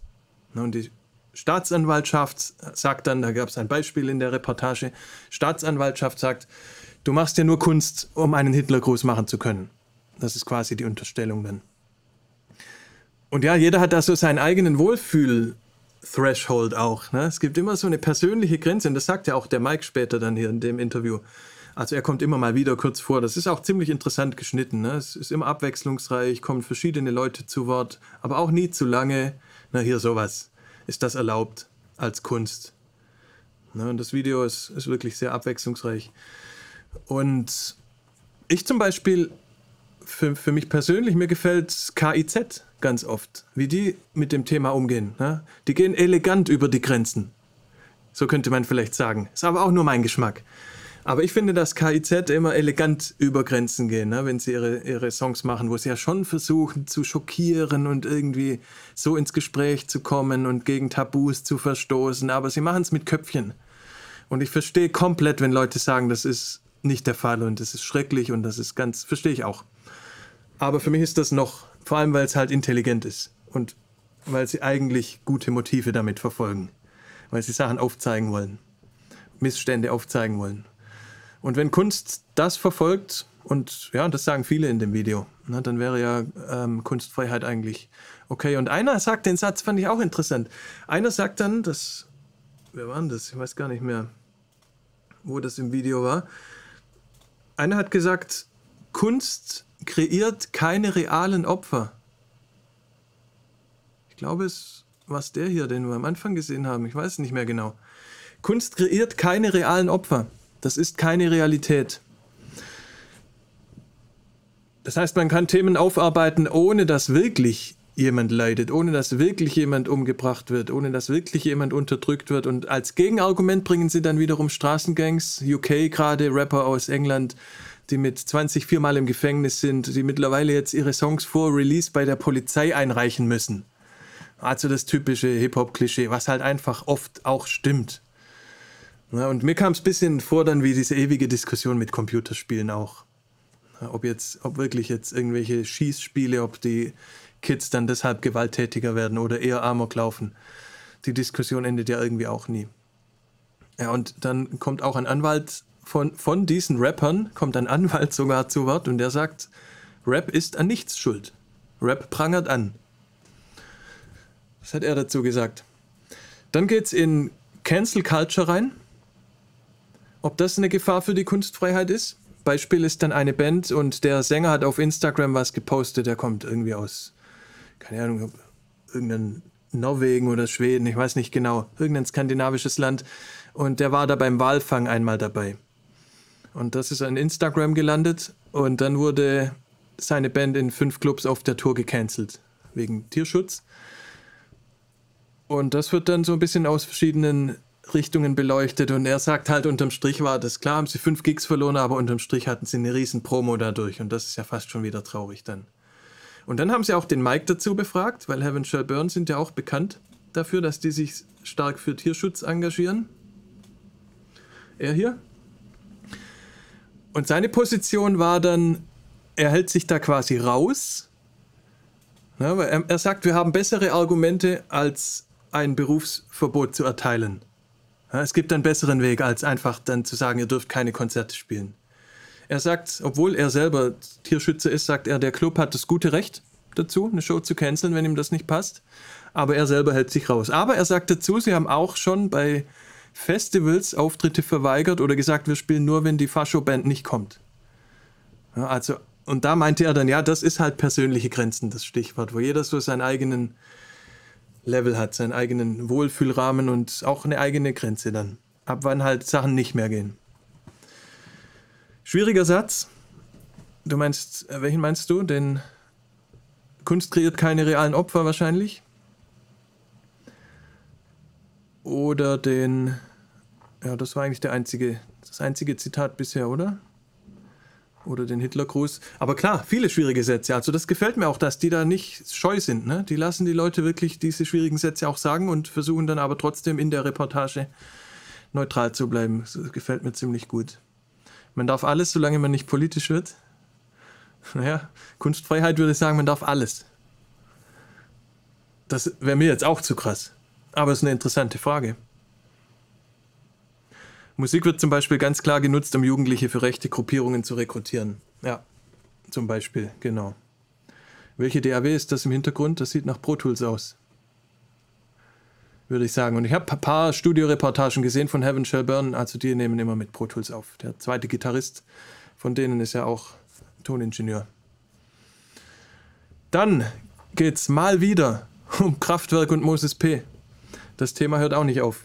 Und die Staatsanwaltschaft sagt dann, da gab es ein Beispiel in der Reportage, Staatsanwaltschaft sagt, du machst ja nur Kunst, um einen Hitlergruß machen zu können. Das ist quasi die Unterstellung dann. Und ja, jeder hat da so seinen eigenen Wohlfühl-Threshold auch. Ne? Es gibt immer so eine persönliche Grenze und das sagt ja auch der Mike später dann hier in dem Interview. Also er kommt immer mal wieder kurz vor. Das ist auch ziemlich interessant geschnitten. Ne? Es ist immer abwechslungsreich, kommen verschiedene Leute zu Wort, aber auch nie zu lange. Na, hier sowas. Ist das erlaubt als Kunst? Ne? Und das Video ist, ist wirklich sehr abwechslungsreich. Und ich zum Beispiel, für, für mich persönlich, mir gefällt KIZ ganz oft, wie die mit dem Thema umgehen. Ne? Die gehen elegant über die Grenzen. So könnte man vielleicht sagen. Ist aber auch nur mein Geschmack. Aber ich finde, dass KIZ immer elegant über Grenzen gehen, ne? wenn sie ihre, ihre Songs machen, wo sie ja schon versuchen zu schockieren und irgendwie so ins Gespräch zu kommen und gegen Tabus zu verstoßen. Aber sie machen es mit Köpfchen. Und ich verstehe komplett, wenn Leute sagen, das ist nicht der Fall und das ist schrecklich und das ist ganz, verstehe ich auch. Aber für mich ist das noch, vor allem weil es halt intelligent ist und weil sie eigentlich gute Motive damit verfolgen, weil sie Sachen aufzeigen wollen, Missstände aufzeigen wollen. Und wenn Kunst das verfolgt, und ja, das sagen viele in dem Video, ne, dann wäre ja ähm, Kunstfreiheit eigentlich okay. Und einer sagt den Satz, fand ich auch interessant. Einer sagt dann, das, wer war denn das? Ich weiß gar nicht mehr, wo das im Video war. Einer hat gesagt, Kunst kreiert keine realen Opfer. Ich glaube, es war der hier, den wir am Anfang gesehen haben. Ich weiß es nicht mehr genau. Kunst kreiert keine realen Opfer. Das ist keine Realität. Das heißt, man kann Themen aufarbeiten, ohne dass wirklich jemand leidet, ohne dass wirklich jemand umgebracht wird, ohne dass wirklich jemand unterdrückt wird. Und als Gegenargument bringen sie dann wiederum Straßengangs, UK gerade, Rapper aus England, die mit 20 viermal im Gefängnis sind, die mittlerweile jetzt ihre Songs vor Release bei der Polizei einreichen müssen. Also das typische Hip-Hop-Klischee, was halt einfach oft auch stimmt. Ja, und mir kam es ein bisschen vor, dann wie diese ewige Diskussion mit Computerspielen auch. Ja, ob jetzt, ob wirklich jetzt irgendwelche Schießspiele, ob die Kids dann deshalb gewalttätiger werden oder eher Amok laufen. Die Diskussion endet ja irgendwie auch nie. Ja, und dann kommt auch ein Anwalt von, von diesen Rappern, kommt ein Anwalt sogar zu Wort und der sagt, Rap ist an nichts schuld. Rap prangert an. Das hat er dazu gesagt. Dann geht's in Cancel Culture rein. Ob das eine Gefahr für die Kunstfreiheit ist? Beispiel ist dann eine Band und der Sänger hat auf Instagram was gepostet, der kommt irgendwie aus, keine Ahnung, irgendein Norwegen oder Schweden, ich weiß nicht genau, irgendein skandinavisches Land. Und der war da beim Walfang einmal dabei. Und das ist an Instagram gelandet und dann wurde seine Band in fünf Clubs auf der Tour gecancelt, wegen Tierschutz. Und das wird dann so ein bisschen aus verschiedenen Richtungen beleuchtet und er sagt halt, unterm Strich war das klar, haben sie fünf Gigs verloren, aber unterm Strich hatten sie eine riesen Promo dadurch und das ist ja fast schon wieder traurig dann. Und dann haben sie auch den Mike dazu befragt, weil Heaven Shall Burn sind ja auch bekannt dafür, dass die sich stark für Tierschutz engagieren. Er hier. Und seine Position war dann, er hält sich da quasi raus. Ja, er, er sagt, wir haben bessere Argumente, als ein Berufsverbot zu erteilen. Es gibt einen besseren Weg, als einfach dann zu sagen, ihr dürft keine Konzerte spielen. Er sagt, obwohl er selber Tierschützer ist, sagt er, der Club hat das gute Recht dazu, eine Show zu canceln, wenn ihm das nicht passt. Aber er selber hält sich raus. Aber er sagt dazu, sie haben auch schon bei Festivals Auftritte verweigert oder gesagt, wir spielen nur, wenn die Fascho-Band nicht kommt. Ja, also, und da meinte er dann, ja, das ist halt persönliche Grenzen, das Stichwort, wo jeder so seinen eigenen Level hat, seinen eigenen Wohlfühlrahmen und auch eine eigene Grenze dann. Ab wann halt Sachen nicht mehr gehen. Schwieriger Satz. Du meinst, äh, welchen meinst du? Den Kunst kreiert keine realen Opfer wahrscheinlich? Oder den, ja, das war eigentlich der einzige, das einzige Zitat bisher, oder? Oder den Hitlergruß. Aber klar, viele schwierige Sätze. Also das gefällt mir auch, dass die da nicht scheu sind. Ne? Die lassen die Leute wirklich diese schwierigen Sätze auch sagen und versuchen dann aber trotzdem in der Reportage neutral zu bleiben. Das gefällt mir ziemlich gut. Man darf alles, solange man nicht politisch wird. Naja, Kunstfreiheit würde ich sagen, man darf alles. Das wäre mir jetzt auch zu krass. Aber es ist eine interessante Frage. Musik wird zum Beispiel ganz klar genutzt, um Jugendliche für rechte Gruppierungen zu rekrutieren. Ja, zum Beispiel, genau. Welche DAW ist das im Hintergrund? Das sieht nach Pro Tools aus würde ich sagen. Und ich habe ein paar Studioreportagen gesehen von Heaven Shall Burn, also die nehmen immer mit Pro Tools auf. Der zweite Gitarrist von denen ist ja auch Toningenieur. Dann geht es mal wieder um Kraftwerk und Moses P. Das Thema hört auch nicht auf.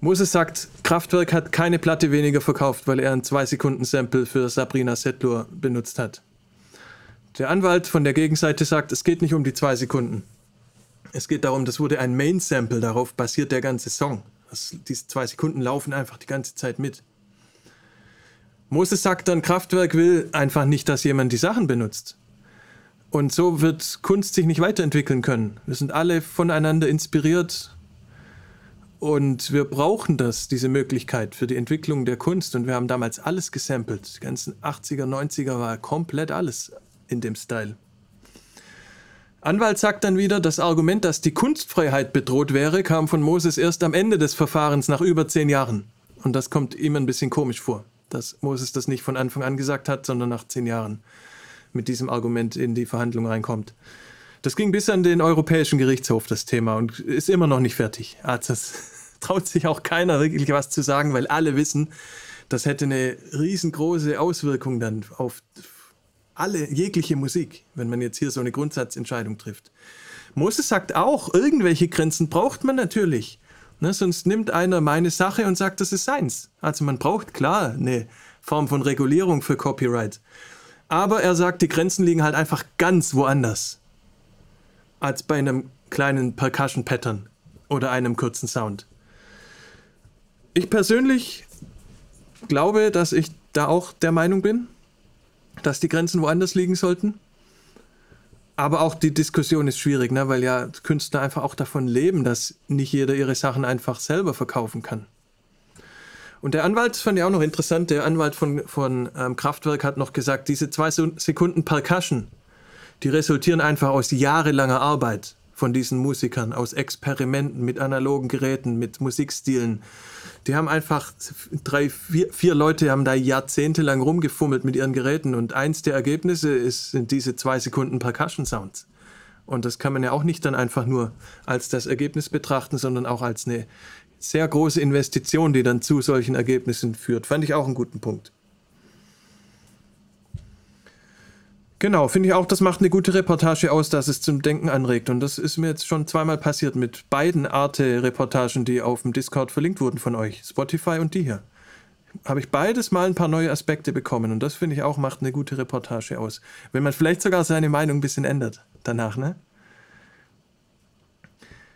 Moses sagt, Kraftwerk hat keine Platte weniger verkauft, weil er ein 2-Sekunden-Sample für Sabrina Settler benutzt hat. Der Anwalt von der Gegenseite sagt, es geht nicht um die 2 Sekunden. Es geht darum, das wurde ein Main-Sample, darauf basiert der ganze Song. Das, diese zwei Sekunden laufen einfach die ganze Zeit mit. Moses sagt dann, Kraftwerk will einfach nicht, dass jemand die Sachen benutzt. Und so wird Kunst sich nicht weiterentwickeln können. Wir sind alle voneinander inspiriert und wir brauchen das, diese Möglichkeit für die Entwicklung der Kunst. Und wir haben damals alles gesampelt. Die ganzen 80er, 90er war komplett alles in dem Style. Anwalt sagt dann wieder, das Argument, dass die Kunstfreiheit bedroht wäre, kam von Moses erst am Ende des Verfahrens nach über zehn Jahren. Und das kommt ihm ein bisschen komisch vor, dass Moses das nicht von Anfang an gesagt hat, sondern nach zehn Jahren mit diesem Argument in die Verhandlung reinkommt. Das ging bis an den Europäischen Gerichtshof, das Thema, und ist immer noch nicht fertig. Also das [LAUGHS] traut sich auch keiner wirklich was zu sagen, weil alle wissen, das hätte eine riesengroße Auswirkung dann auf alle, jegliche Musik, wenn man jetzt hier so eine Grundsatzentscheidung trifft. Moses sagt auch, irgendwelche Grenzen braucht man natürlich. Ne, sonst nimmt einer meine Sache und sagt, das ist seins. Also man braucht klar eine Form von Regulierung für Copyright. Aber er sagt, die Grenzen liegen halt einfach ganz woanders als bei einem kleinen Percussion-Pattern oder einem kurzen Sound. Ich persönlich glaube, dass ich da auch der Meinung bin dass die Grenzen woanders liegen sollten. Aber auch die Diskussion ist schwierig, ne? weil ja Künstler einfach auch davon leben, dass nicht jeder ihre Sachen einfach selber verkaufen kann. Und der Anwalt fand ich auch noch interessant. Der Anwalt von, von ähm, Kraftwerk hat noch gesagt, diese zwei Sekunden Percussion, die resultieren einfach aus jahrelanger Arbeit von diesen Musikern, aus Experimenten mit analogen Geräten, mit Musikstilen, die haben einfach drei, vier, vier Leute haben da jahrzehntelang rumgefummelt mit ihren Geräten und eins der Ergebnisse ist, sind diese zwei Sekunden Percussion Sounds. Und das kann man ja auch nicht dann einfach nur als das Ergebnis betrachten, sondern auch als eine sehr große Investition, die dann zu solchen Ergebnissen führt. Fand ich auch einen guten Punkt. Genau, finde ich auch, das macht eine gute Reportage aus, dass es zum Denken anregt. Und das ist mir jetzt schon zweimal passiert mit beiden Arte-Reportagen, die auf dem Discord verlinkt wurden von euch, Spotify und die hier. Habe ich beides mal ein paar neue Aspekte bekommen. Und das finde ich auch, macht eine gute Reportage aus. Wenn man vielleicht sogar seine Meinung ein bisschen ändert danach, ne?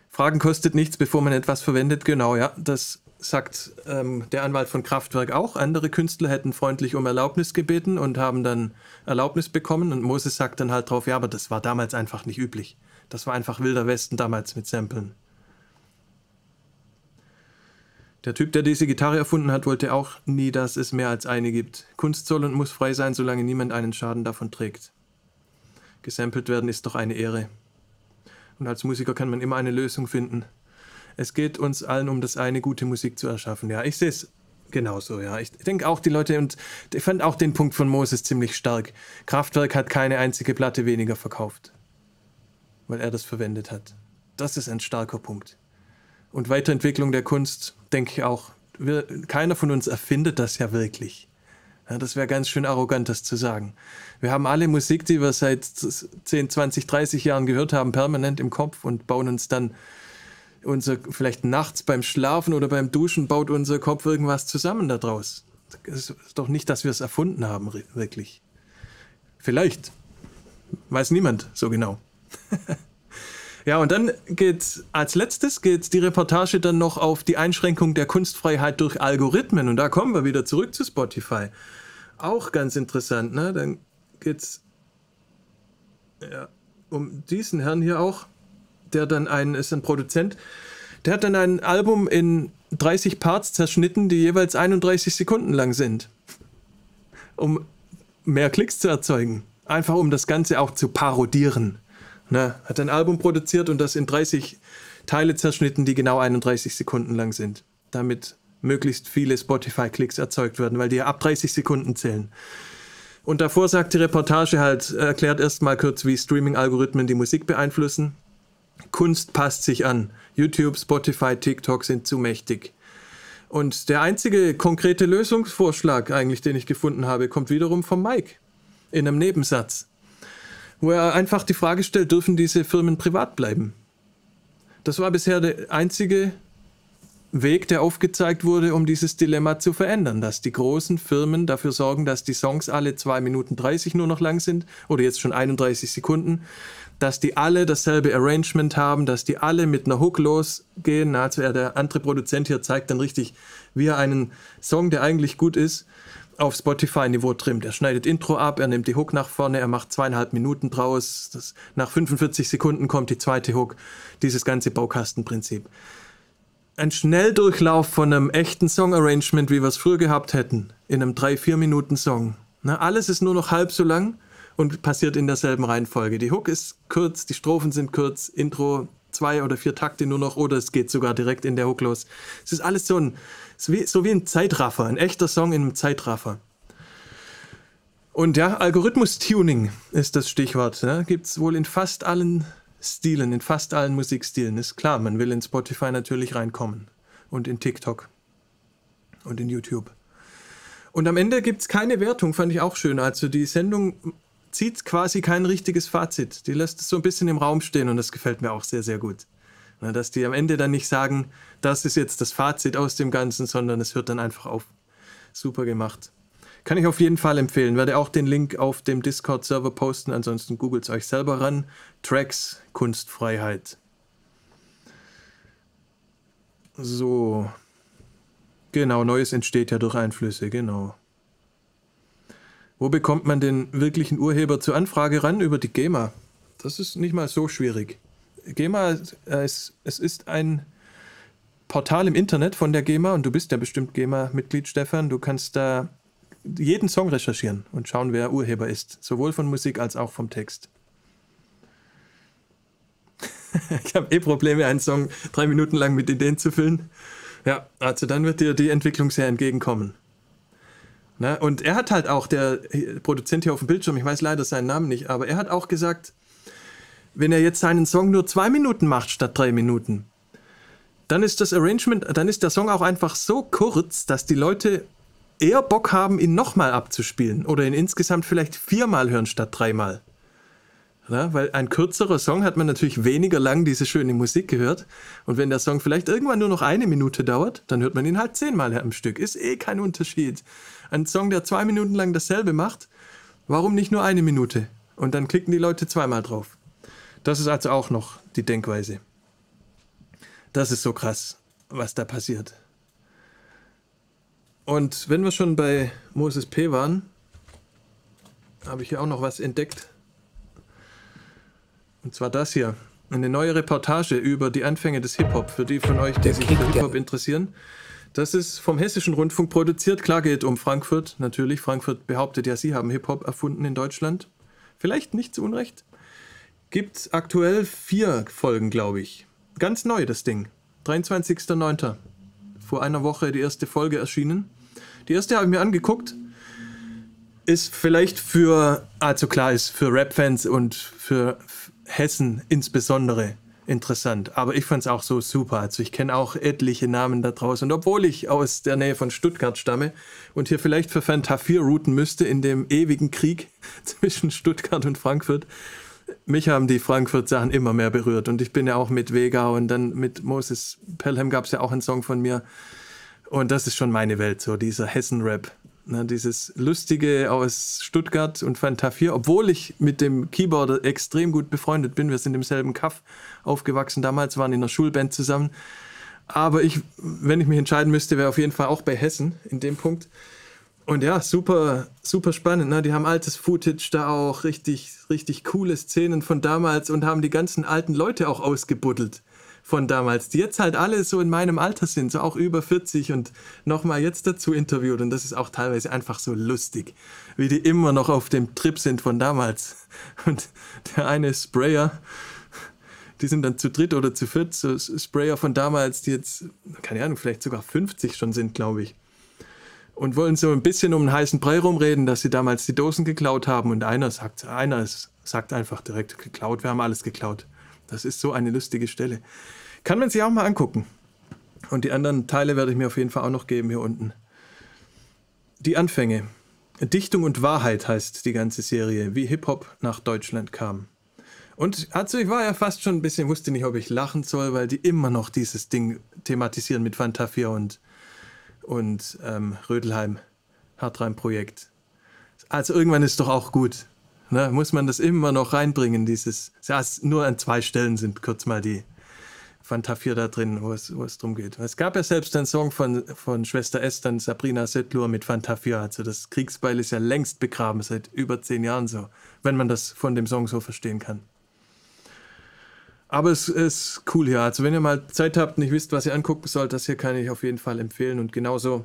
Fragen kostet nichts, bevor man etwas verwendet. Genau, ja, das sagt ähm, der Anwalt von Kraftwerk auch, andere Künstler hätten freundlich um Erlaubnis gebeten und haben dann Erlaubnis bekommen. Und Moses sagt dann halt drauf, ja, aber das war damals einfach nicht üblich. Das war einfach wilder Westen damals mit Samplen. Der Typ, der diese Gitarre erfunden hat, wollte auch nie, dass es mehr als eine gibt. Kunst soll und muss frei sein, solange niemand einen Schaden davon trägt. Gesampelt werden ist doch eine Ehre. Und als Musiker kann man immer eine Lösung finden. Es geht uns allen um das eine, gute Musik zu erschaffen. Ja, ich sehe es genauso, ja. Ich denke auch die Leute, und ich fand auch den Punkt von Moses ziemlich stark. Kraftwerk hat keine einzige Platte weniger verkauft, weil er das verwendet hat. Das ist ein starker Punkt. Und Weiterentwicklung der Kunst, denke ich auch. Wir, keiner von uns erfindet das ja wirklich. Ja, das wäre ganz schön arrogant, das zu sagen. Wir haben alle Musik, die wir seit 10, 20, 30 Jahren gehört haben, permanent im Kopf und bauen uns dann unser, vielleicht nachts beim Schlafen oder beim Duschen baut unser Kopf irgendwas zusammen daraus. Es ist doch nicht, dass wir es erfunden haben, wirklich. Vielleicht. Weiß niemand so genau. [LAUGHS] ja, und dann geht als letztes geht die Reportage dann noch auf die Einschränkung der Kunstfreiheit durch Algorithmen. Und da kommen wir wieder zurück zu Spotify. Auch ganz interessant, ne? Dann geht's ja, um diesen Herrn hier auch der dann ein, ist ein Produzent, der hat dann ein Album in 30 Parts zerschnitten, die jeweils 31 Sekunden lang sind. Um mehr Klicks zu erzeugen. Einfach um das Ganze auch zu parodieren. Ne? Hat ein Album produziert und das in 30 Teile zerschnitten, die genau 31 Sekunden lang sind. Damit möglichst viele Spotify-Klicks erzeugt werden, weil die ja ab 30 Sekunden zählen. Und davor sagt die Reportage halt, erklärt erstmal kurz, wie Streaming-Algorithmen die Musik beeinflussen Kunst passt sich an. YouTube, Spotify, TikTok sind zu mächtig. Und der einzige konkrete Lösungsvorschlag eigentlich, den ich gefunden habe, kommt wiederum vom Mike in einem Nebensatz, wo er einfach die Frage stellt, dürfen diese Firmen privat bleiben? Das war bisher der einzige Weg, der aufgezeigt wurde, um dieses Dilemma zu verändern, dass die großen Firmen dafür sorgen, dass die Songs alle 2 Minuten 30 nur noch lang sind oder jetzt schon 31 Sekunden dass die alle dasselbe Arrangement haben, dass die alle mit einer Hook losgehen. Also er, der andere Produzent hier zeigt dann richtig, wie er einen Song, der eigentlich gut ist, auf Spotify-Niveau trimmt. Er schneidet Intro ab, er nimmt die Hook nach vorne, er macht zweieinhalb Minuten draus. Das, nach 45 Sekunden kommt die zweite Hook. Dieses ganze Baukastenprinzip. Ein Schnelldurchlauf von einem echten Song-Arrangement, wie wir es früher gehabt hätten, in einem 3-4-Minuten-Song. alles ist nur noch halb so lang und passiert in derselben Reihenfolge. Die Hook ist kurz, die Strophen sind kurz, Intro zwei oder vier Takte nur noch oder es geht sogar direkt in der Hook los. Es ist alles so ein, so wie ein Zeitraffer, ein echter Song in einem Zeitraffer. Und ja, Algorithmus-Tuning ist das Stichwort. Ne? Gibt es wohl in fast allen Stilen, in fast allen Musikstilen. Ist klar, man will in Spotify natürlich reinkommen. Und in TikTok. Und in YouTube. Und am Ende gibt es keine Wertung, fand ich auch schön. Also die Sendung zieht quasi kein richtiges Fazit. Die lässt es so ein bisschen im Raum stehen und das gefällt mir auch sehr, sehr gut. dass die am Ende dann nicht sagen, das ist jetzt das Fazit aus dem Ganzen, sondern es hört dann einfach auf. Super gemacht. Kann ich auf jeden Fall empfehlen. Werde auch den Link auf dem Discord-Server posten, ansonsten googelt es euch selber ran. Tracks, Kunstfreiheit. So. Genau, Neues entsteht ja durch Einflüsse, genau. Wo bekommt man den wirklichen Urheber zur Anfrage ran? Über die GEMA. Das ist nicht mal so schwierig. GEMA, äh, es, es ist ein Portal im Internet von der GEMA und du bist ja bestimmt GEMA-Mitglied, Stefan. Du kannst da jeden Song recherchieren und schauen, wer Urheber ist. Sowohl von Musik als auch vom Text. [LAUGHS] ich habe eh Probleme, einen Song drei Minuten lang mit Ideen zu füllen. Ja, also dann wird dir die Entwicklung sehr entgegenkommen. Ne? Und er hat halt auch, der Produzent hier auf dem Bildschirm, ich weiß leider seinen Namen nicht, aber er hat auch gesagt, wenn er jetzt seinen Song nur zwei Minuten macht statt drei Minuten, dann ist das Arrangement, dann ist der Song auch einfach so kurz, dass die Leute eher Bock haben, ihn nochmal abzuspielen oder ihn insgesamt vielleicht viermal hören statt dreimal. Ja, weil ein kürzerer Song hat man natürlich weniger lang diese schöne Musik gehört. Und wenn der Song vielleicht irgendwann nur noch eine Minute dauert, dann hört man ihn halt zehnmal am Stück. Ist eh kein Unterschied. Ein Song, der zwei Minuten lang dasselbe macht, warum nicht nur eine Minute? Und dann klicken die Leute zweimal drauf. Das ist also auch noch die Denkweise. Das ist so krass, was da passiert. Und wenn wir schon bei Moses P. waren, habe ich hier auch noch was entdeckt. Und zwar das hier. Eine neue Reportage über die Anfänge des Hip-Hop, für die von euch, die sich für Hip-Hop interessieren. Das ist vom Hessischen Rundfunk produziert. Klar geht um Frankfurt, natürlich. Frankfurt behauptet ja, sie haben Hip-Hop erfunden in Deutschland. Vielleicht nicht zu Unrecht. Gibt aktuell vier Folgen, glaube ich. Ganz neu das Ding. 23.09. Vor einer Woche die erste Folge erschienen. Die erste habe ich mir angeguckt. Ist vielleicht für, also klar ist für Rap-Fans und für Hessen insbesondere interessant. Aber ich fand es auch so super. Also ich kenne auch etliche Namen da draußen. Und obwohl ich aus der Nähe von Stuttgart stamme und hier vielleicht für Fantafir routen müsste in dem ewigen Krieg [LAUGHS] zwischen Stuttgart und Frankfurt, mich haben die Frankfurt-Sachen immer mehr berührt. Und ich bin ja auch mit Vega und dann mit Moses Pelham gab es ja auch einen Song von mir. Und das ist schon meine Welt, so dieser Hessen-Rap. Ne, dieses Lustige aus Stuttgart und Fantafir, obwohl ich mit dem Keyboarder extrem gut befreundet bin. Wir sind im selben Kaff aufgewachsen damals, waren in der Schulband zusammen. Aber ich, wenn ich mich entscheiden müsste, wäre auf jeden Fall auch bei Hessen in dem Punkt. Und ja, super, super spannend. Ne? Die haben altes Footage da auch, richtig, richtig coole Szenen von damals und haben die ganzen alten Leute auch ausgebuddelt von damals, die jetzt halt alle so in meinem Alter sind, so auch über 40 und nochmal jetzt dazu interviewt. Und das ist auch teilweise einfach so lustig, wie die immer noch auf dem Trip sind von damals. [LAUGHS] Und der eine Sprayer, die sind dann zu dritt oder zu viert, so Sprayer von damals, die jetzt, keine Ahnung, vielleicht sogar 50 schon sind, glaube ich und wollen so ein bisschen um einen heißen Brei rumreden, dass sie damals die Dosen geklaut haben. Und einer sagt, einer sagt einfach direkt geklaut, wir haben alles geklaut. Das ist so eine lustige Stelle. Kann man sich auch mal angucken. Und die anderen Teile werde ich mir auf jeden Fall auch noch geben hier unten. Die Anfänge. Dichtung und Wahrheit heißt die ganze Serie, wie Hip-Hop nach Deutschland kam. Und also ich war ja fast schon ein bisschen, wusste nicht, ob ich lachen soll, weil die immer noch dieses Ding thematisieren mit Fantafia und und ähm, Rödelheim, Hartreim-Projekt. Also irgendwann ist doch auch gut. Ne? Muss man das immer noch reinbringen, dieses, ja, nur an zwei Stellen sind kurz mal die Fantafir da drin, wo es, wo es drum geht. Es gab ja selbst einen Song von, von Schwester Esther, Sabrina Settlur mit Fantafir. Also das Kriegsbeil ist ja längst begraben, seit über zehn Jahren so, wenn man das von dem Song so verstehen kann. Aber es ist cool hier. Also wenn ihr mal Zeit habt und nicht wisst, was ihr angucken sollt, das hier kann ich auf jeden Fall empfehlen. Und genauso,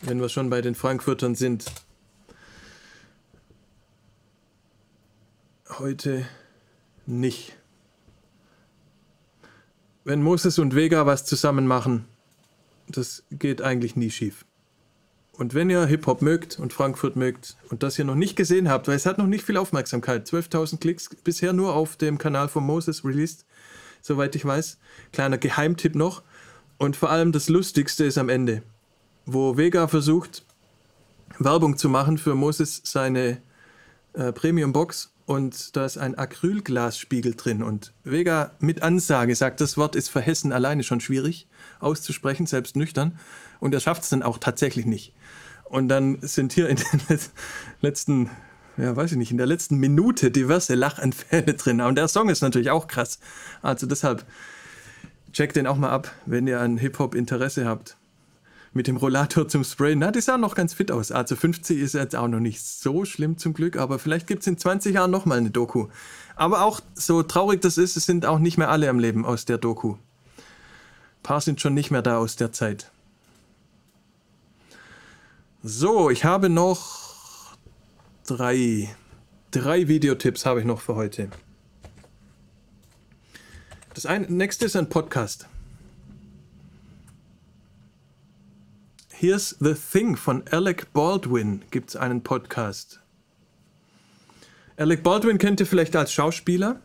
wenn wir schon bei den Frankfurtern sind, heute nicht. Wenn Moses und Vega was zusammen machen, das geht eigentlich nie schief. Und wenn ihr Hip-Hop mögt und Frankfurt mögt und das hier noch nicht gesehen habt, weil es hat noch nicht viel Aufmerksamkeit, 12.000 Klicks bisher nur auf dem Kanal von Moses released, soweit ich weiß. Kleiner Geheimtipp noch. Und vor allem das Lustigste ist am Ende, wo Vega versucht, Werbung zu machen für Moses seine äh, Premium-Box und da ist ein Acrylglasspiegel drin und Vega mit Ansage sagt, das Wort ist für Hessen alleine schon schwierig auszusprechen, selbst nüchtern und er schafft es dann auch tatsächlich nicht. Und dann sind hier in den letzten, ja, weiß ich nicht, in der letzten Minute diverse Lachanfälle drin. Und der Song ist natürlich auch krass. Also deshalb checkt den auch mal ab, wenn ihr an Hip-Hop Interesse habt. Mit dem Rollator zum Sprayen. Na, die sah noch ganz fit aus. Also 50 ist jetzt auch noch nicht so schlimm zum Glück, aber vielleicht gibt es in 20 Jahren nochmal eine Doku. Aber auch so traurig das ist, es sind auch nicht mehr alle am Leben aus der Doku. Ein paar sind schon nicht mehr da aus der Zeit. So, ich habe noch drei, drei Videotipps habe ich noch für heute. Das eine, nächste ist ein Podcast. Here's the Thing von Alec Baldwin gibt es einen Podcast. Alec Baldwin kennt ihr vielleicht als Schauspieler.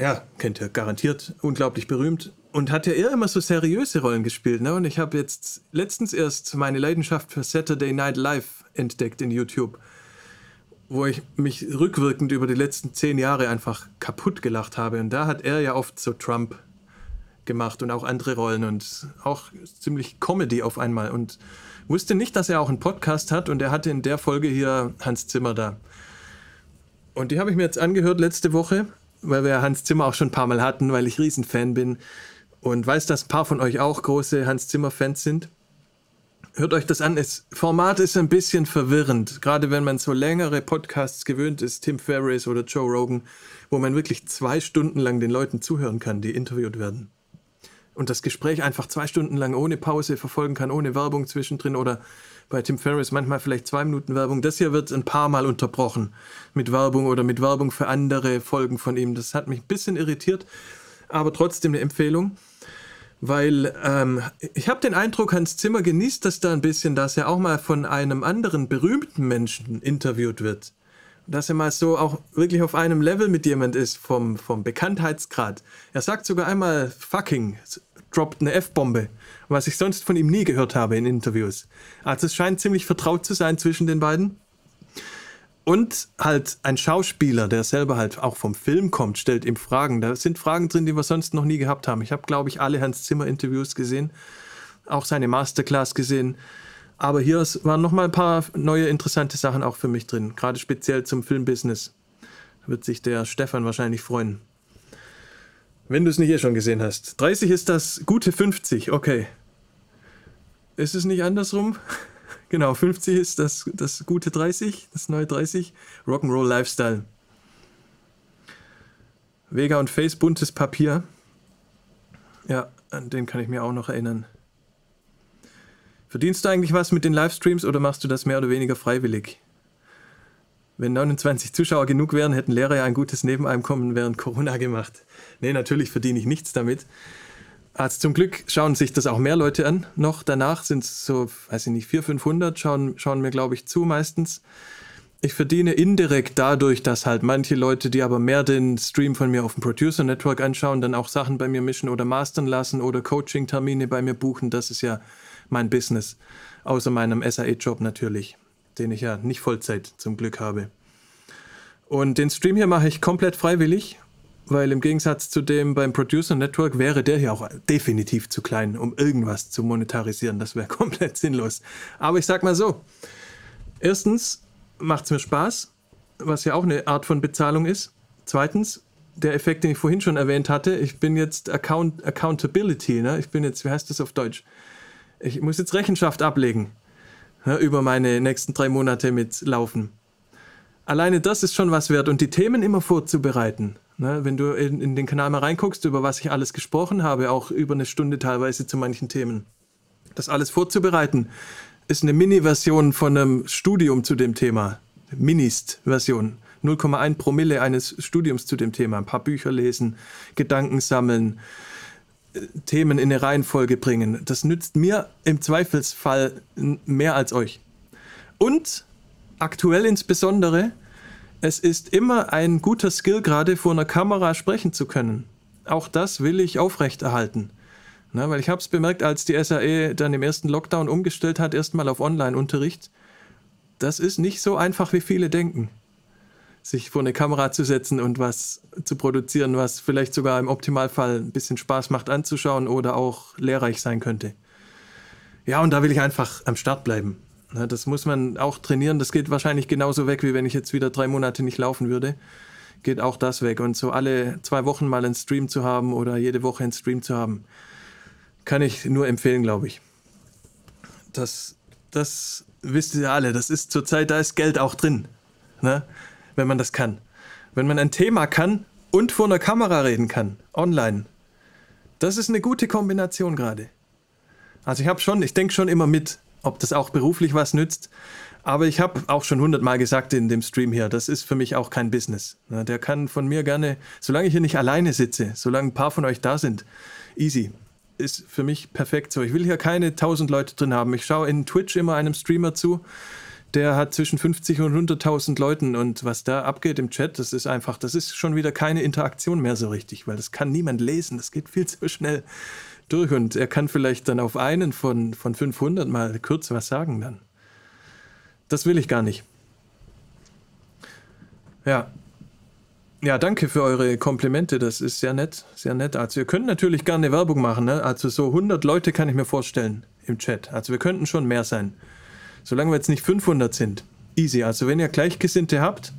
Ja, kennt ihr garantiert, unglaublich berühmt und hat ja eher immer so seriöse Rollen gespielt. Ne? Und ich habe jetzt letztens erst meine Leidenschaft für Saturday Night Live entdeckt in YouTube, wo ich mich rückwirkend über die letzten zehn Jahre einfach kaputt gelacht habe. Und da hat er ja oft so Trump gemacht und auch andere Rollen und auch ziemlich Comedy auf einmal. Und wusste nicht, dass er auch einen Podcast hat und er hatte in der Folge hier Hans Zimmer da. Und die habe ich mir jetzt angehört letzte Woche, weil wir Hans Zimmer auch schon ein paar Mal hatten, weil ich Riesenfan bin und weiß, dass ein paar von euch auch große Hans Zimmer-Fans sind. Hört euch das an. Das Format ist ein bisschen verwirrend, gerade wenn man so längere Podcasts gewöhnt ist, Tim Ferriss oder Joe Rogan, wo man wirklich zwei Stunden lang den Leuten zuhören kann, die interviewt werden. Und das Gespräch einfach zwei Stunden lang ohne Pause verfolgen kann, ohne Werbung zwischendrin oder bei Tim Ferriss manchmal vielleicht zwei Minuten Werbung. Das hier wird ein paar Mal unterbrochen mit Werbung oder mit Werbung für andere Folgen von ihm. Das hat mich ein bisschen irritiert, aber trotzdem eine Empfehlung weil ähm, ich habe den Eindruck, Hans Zimmer genießt das da ein bisschen, dass er auch mal von einem anderen berühmten Menschen interviewt wird. Dass er mal so auch wirklich auf einem Level mit jemand ist vom, vom Bekanntheitsgrad. Er sagt sogar einmal fucking, droppt eine F-Bombe, was ich sonst von ihm nie gehört habe in Interviews. Also es scheint ziemlich vertraut zu sein zwischen den beiden. Und halt ein Schauspieler, der selber halt auch vom Film kommt, stellt ihm Fragen. Da sind Fragen drin, die wir sonst noch nie gehabt haben. Ich habe, glaube ich, alle Hans Zimmer Interviews gesehen, auch seine Masterclass gesehen. Aber hier waren noch mal ein paar neue interessante Sachen auch für mich drin, gerade speziell zum Filmbusiness. Da wird sich der Stefan wahrscheinlich freuen. Wenn du es nicht eh schon gesehen hast. 30 ist das gute 50, okay. Ist es nicht andersrum? [LAUGHS] Genau, 50 ist das, das gute 30, das neue 30. Rock'n'Roll Lifestyle. Vega und Face, buntes Papier. Ja, an den kann ich mir auch noch erinnern. Verdienst du eigentlich was mit den Livestreams oder machst du das mehr oder weniger freiwillig? Wenn 29 Zuschauer genug wären, hätten Lehrer ja ein gutes Nebeneinkommen während Corona gemacht. Nee, natürlich verdiene ich nichts damit. Also zum Glück schauen sich das auch mehr Leute an. Noch danach sind es so, weiß ich nicht, 400, 500 schauen, schauen mir, glaube ich, zu meistens. Ich verdiene indirekt dadurch, dass halt manche Leute, die aber mehr den Stream von mir auf dem Producer Network anschauen, dann auch Sachen bei mir mischen oder mastern lassen oder Coaching-Termine bei mir buchen. Das ist ja mein Business. Außer meinem SAE-Job natürlich, den ich ja nicht Vollzeit zum Glück habe. Und den Stream hier mache ich komplett freiwillig weil im Gegensatz zu dem beim Producer Network wäre der hier auch definitiv zu klein, um irgendwas zu monetarisieren. Das wäre [LAUGHS] komplett sinnlos. Aber ich sag mal so: Erstens macht es mir Spaß, was ja auch eine Art von Bezahlung ist. Zweitens, der Effekt, den ich vorhin schon erwähnt hatte, ich bin jetzt Account Accountability, ne? ich bin jetzt, wie heißt das auf Deutsch? Ich muss jetzt Rechenschaft ablegen ne, über meine nächsten drei Monate mit Laufen. Alleine das ist schon was wert und die Themen immer vorzubereiten. Ne, wenn du in, in, den Kanal mal reinguckst, über was ich alles gesprochen habe, auch über eine Stunde teilweise zu manchen Themen, das alles vorzubereiten, ist eine Mini-Version von einem Studium zu dem Thema. Minist-Version. 0,1 Promille eines Studiums zu dem Thema. Ein paar Bücher lesen, Gedanken sammeln, Themen in eine Reihenfolge bringen. Das nützt mir im Zweifelsfall mehr als euch. Und aktuell insbesondere es ist immer ein guter Skill, gerade vor einer Kamera sprechen zu können. Auch das will ich aufrechterhalten. Na, weil ich habe es bemerkt, als die SAE dann im ersten Lockdown umgestellt hat, erstmal auf Online-Unterricht. Das ist nicht so einfach, wie viele denken. Sich vor eine Kamera zu setzen und was zu produzieren, was vielleicht sogar im Optimalfall ein bisschen Spaß macht anzuschauen oder auch lehrreich sein könnte. Ja, und da will ich einfach am Start bleiben. Das muss man auch trainieren. Das geht wahrscheinlich genauso weg, wie wenn ich jetzt wieder drei Monate nicht laufen würde. Geht auch das weg. Und so alle zwei Wochen mal einen Stream zu haben oder jede Woche einen Stream zu haben, kann ich nur empfehlen, glaube ich. Das, das wisst ihr alle. Das ist zurzeit, da ist Geld auch drin, ne? Wenn man das kann. Wenn man ein Thema kann und vor einer Kamera reden kann, online. Das ist eine gute Kombination gerade. Also ich habe schon, ich denke schon immer mit, ob das auch beruflich was nützt. Aber ich habe auch schon hundertmal gesagt in dem Stream hier, das ist für mich auch kein Business. Der kann von mir gerne, solange ich hier nicht alleine sitze, solange ein paar von euch da sind, easy. Ist für mich perfekt so. Ich will hier keine tausend Leute drin haben. Ich schaue in Twitch immer einem Streamer zu, der hat zwischen 50 und 100.000 Leuten und was da abgeht im Chat, das ist einfach, das ist schon wieder keine Interaktion mehr so richtig, weil das kann niemand lesen, das geht viel [LAUGHS] zu schnell durch und er kann vielleicht dann auf einen von, von 500 mal kurz was sagen dann. Das will ich gar nicht. Ja. Ja, danke für eure Komplimente, das ist sehr nett, sehr nett. Also ihr könnt natürlich gerne Werbung machen, ne? Also so 100 Leute kann ich mir vorstellen im Chat. Also wir könnten schon mehr sein. Solange wir jetzt nicht 500 sind. Easy. Also wenn ihr Gleichgesinnte habt,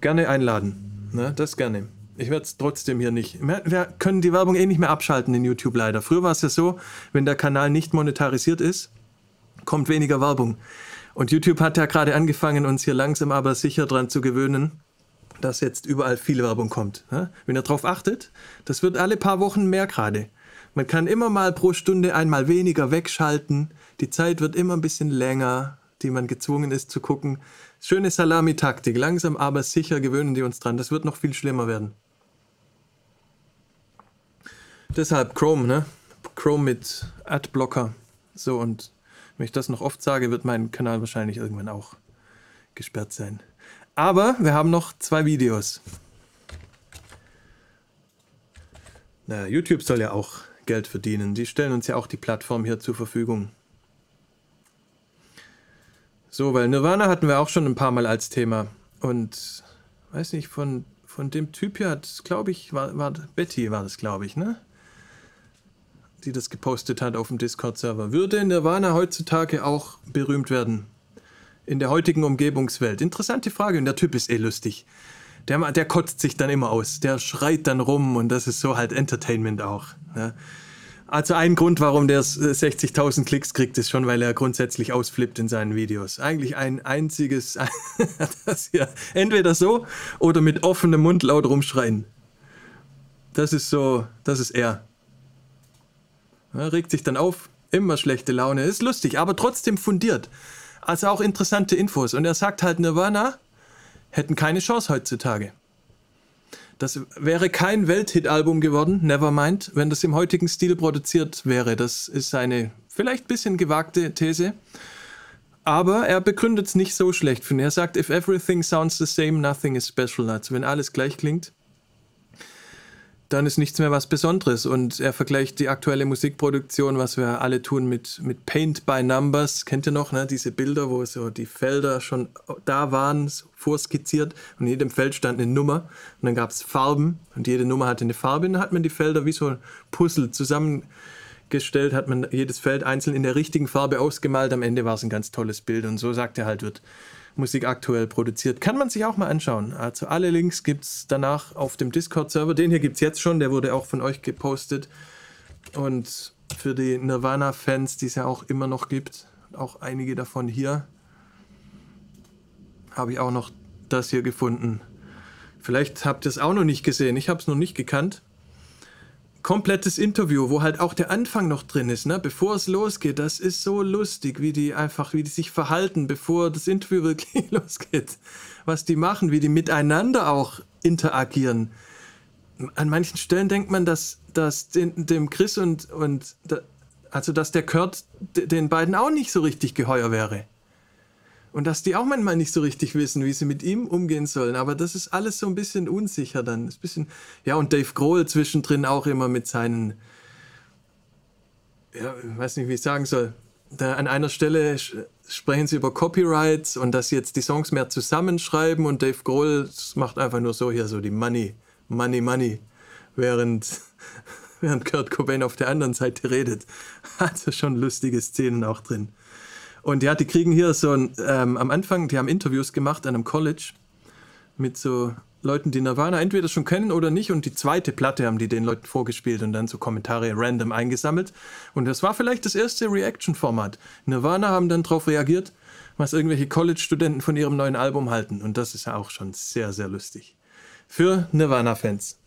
gerne einladen. Ne? Das gerne. Ich werde es trotzdem hier nicht. Wir können die Werbung eh nicht mehr abschalten in YouTube leider. Früher war es ja so, wenn der Kanal nicht monetarisiert ist, kommt weniger Werbung. Und YouTube hat ja gerade angefangen, uns hier langsam aber sicher dran zu gewöhnen, dass jetzt überall viel Werbung kommt. Wenn ihr darauf achtet, das wird alle paar Wochen mehr gerade. Man kann immer mal pro Stunde einmal weniger wegschalten. Die Zeit wird immer ein bisschen länger, die man gezwungen ist zu gucken. Schöne Salami-Taktik. Langsam aber sicher gewöhnen die uns dran. Das wird noch viel schlimmer werden. Deshalb Chrome, ne? Chrome mit Adblocker. So, und wenn ich das noch oft sage, wird mein Kanal wahrscheinlich irgendwann auch gesperrt sein. Aber wir haben noch zwei Videos. Na, YouTube soll ja auch Geld verdienen. Die stellen uns ja auch die Plattform hier zur Verfügung. So, weil Nirvana hatten wir auch schon ein paar Mal als Thema. Und weiß nicht, von, von dem Typ hier hat, glaube ich, war, war Betty war das, glaube ich, ne? Die das gepostet hat auf dem Discord-Server. Würde Nirvana heutzutage auch berühmt werden? In der heutigen Umgebungswelt? Interessante Frage und der Typ ist eh lustig. Der, der kotzt sich dann immer aus. Der schreit dann rum und das ist so halt Entertainment auch. Ne? Also ein Grund, warum der 60.000 äh, Klicks kriegt, ist schon, weil er grundsätzlich ausflippt in seinen Videos. Eigentlich ein einziges, [LAUGHS] das hier, entweder so oder mit offenem Mund laut rumschreien. Das ist so, das ist er. Er regt sich dann auf, immer schlechte Laune, ist lustig, aber trotzdem fundiert. Also auch interessante Infos. Und er sagt halt, Nirvana hätten keine Chance heutzutage. Das wäre kein Welthit-Album geworden, Nevermind, wenn das im heutigen Stil produziert wäre. Das ist eine vielleicht ein bisschen gewagte These. Aber er begründet es nicht so schlecht. Er sagt, if everything sounds the same, nothing is special. Also wenn alles gleich klingt, dann ist nichts mehr was Besonderes. Und er vergleicht die aktuelle Musikproduktion, was wir alle tun, mit, mit Paint by Numbers. Kennt ihr noch, ne? diese Bilder, wo so die Felder schon da waren, so vorskizziert und in jedem Feld stand eine Nummer. Und dann gab es Farben und jede Nummer hatte eine Farbe. Und dann hat man die Felder wie so ein Puzzle zusammengestellt, hat man jedes Feld einzeln in der richtigen Farbe ausgemalt. Am Ende war es ein ganz tolles Bild. Und so sagt er halt, wird Musik aktuell produziert. Kann man sich auch mal anschauen. Also alle Links gibt es danach auf dem Discord-Server. Den hier gibt es jetzt schon, der wurde auch von euch gepostet. Und für die Nirvana-Fans, die es ja auch immer noch gibt, auch einige davon hier, habe ich auch noch das hier gefunden. Vielleicht habt ihr es auch noch nicht gesehen. Ich habe es noch nicht gekannt komplettes Interview, wo halt auch der Anfang noch drin ist, ne? bevor es losgeht. Das ist so lustig, wie die einfach, wie die sich verhalten, bevor das Interview [LAUGHS] wirklich losgeht. Was die machen, wie die miteinander auch interagieren. An manchen Stellen denkt man, dass, dass den, dem Chris und, und also dass der Kurt den beiden auch nicht so richtig geheuer wäre. Und dass die auch manchmal nicht so richtig wissen, wie sie mit ihm umgehen sollen. Aber das ist alles so ein bisschen unsicher dann. Ist bisschen, ja, und Dave Grohl zwischendrin auch immer mit seinen, ja, ich weiß nicht, wie ich sagen soll. Da an einer Stelle sprechen sie über Copyrights und dass sie jetzt die Songs mehr zusammenschreiben und Dave Grohl macht einfach nur so hier so die Money, Money, Money, während, [LAUGHS] während Kurt Cobain auf der anderen Seite redet. [LAUGHS] Also schon lustige Szenen auch drin. Und ja, die kriegen hier so ein, ähm, am Anfang, die haben Interviews gemacht an einem College mit so Leuten, die Nirvana entweder schon kennen oder nicht. Und die zweite Platte haben die den Leuten vorgespielt und dann so Kommentare random eingesammelt. Und das war vielleicht das erste Reaction-Format. Nirvana haben dann darauf reagiert, was irgendwelche College-Studenten von ihrem neuen Album halten. Und das ist ja auch schon sehr, sehr lustig. Für Nirvana-Fans.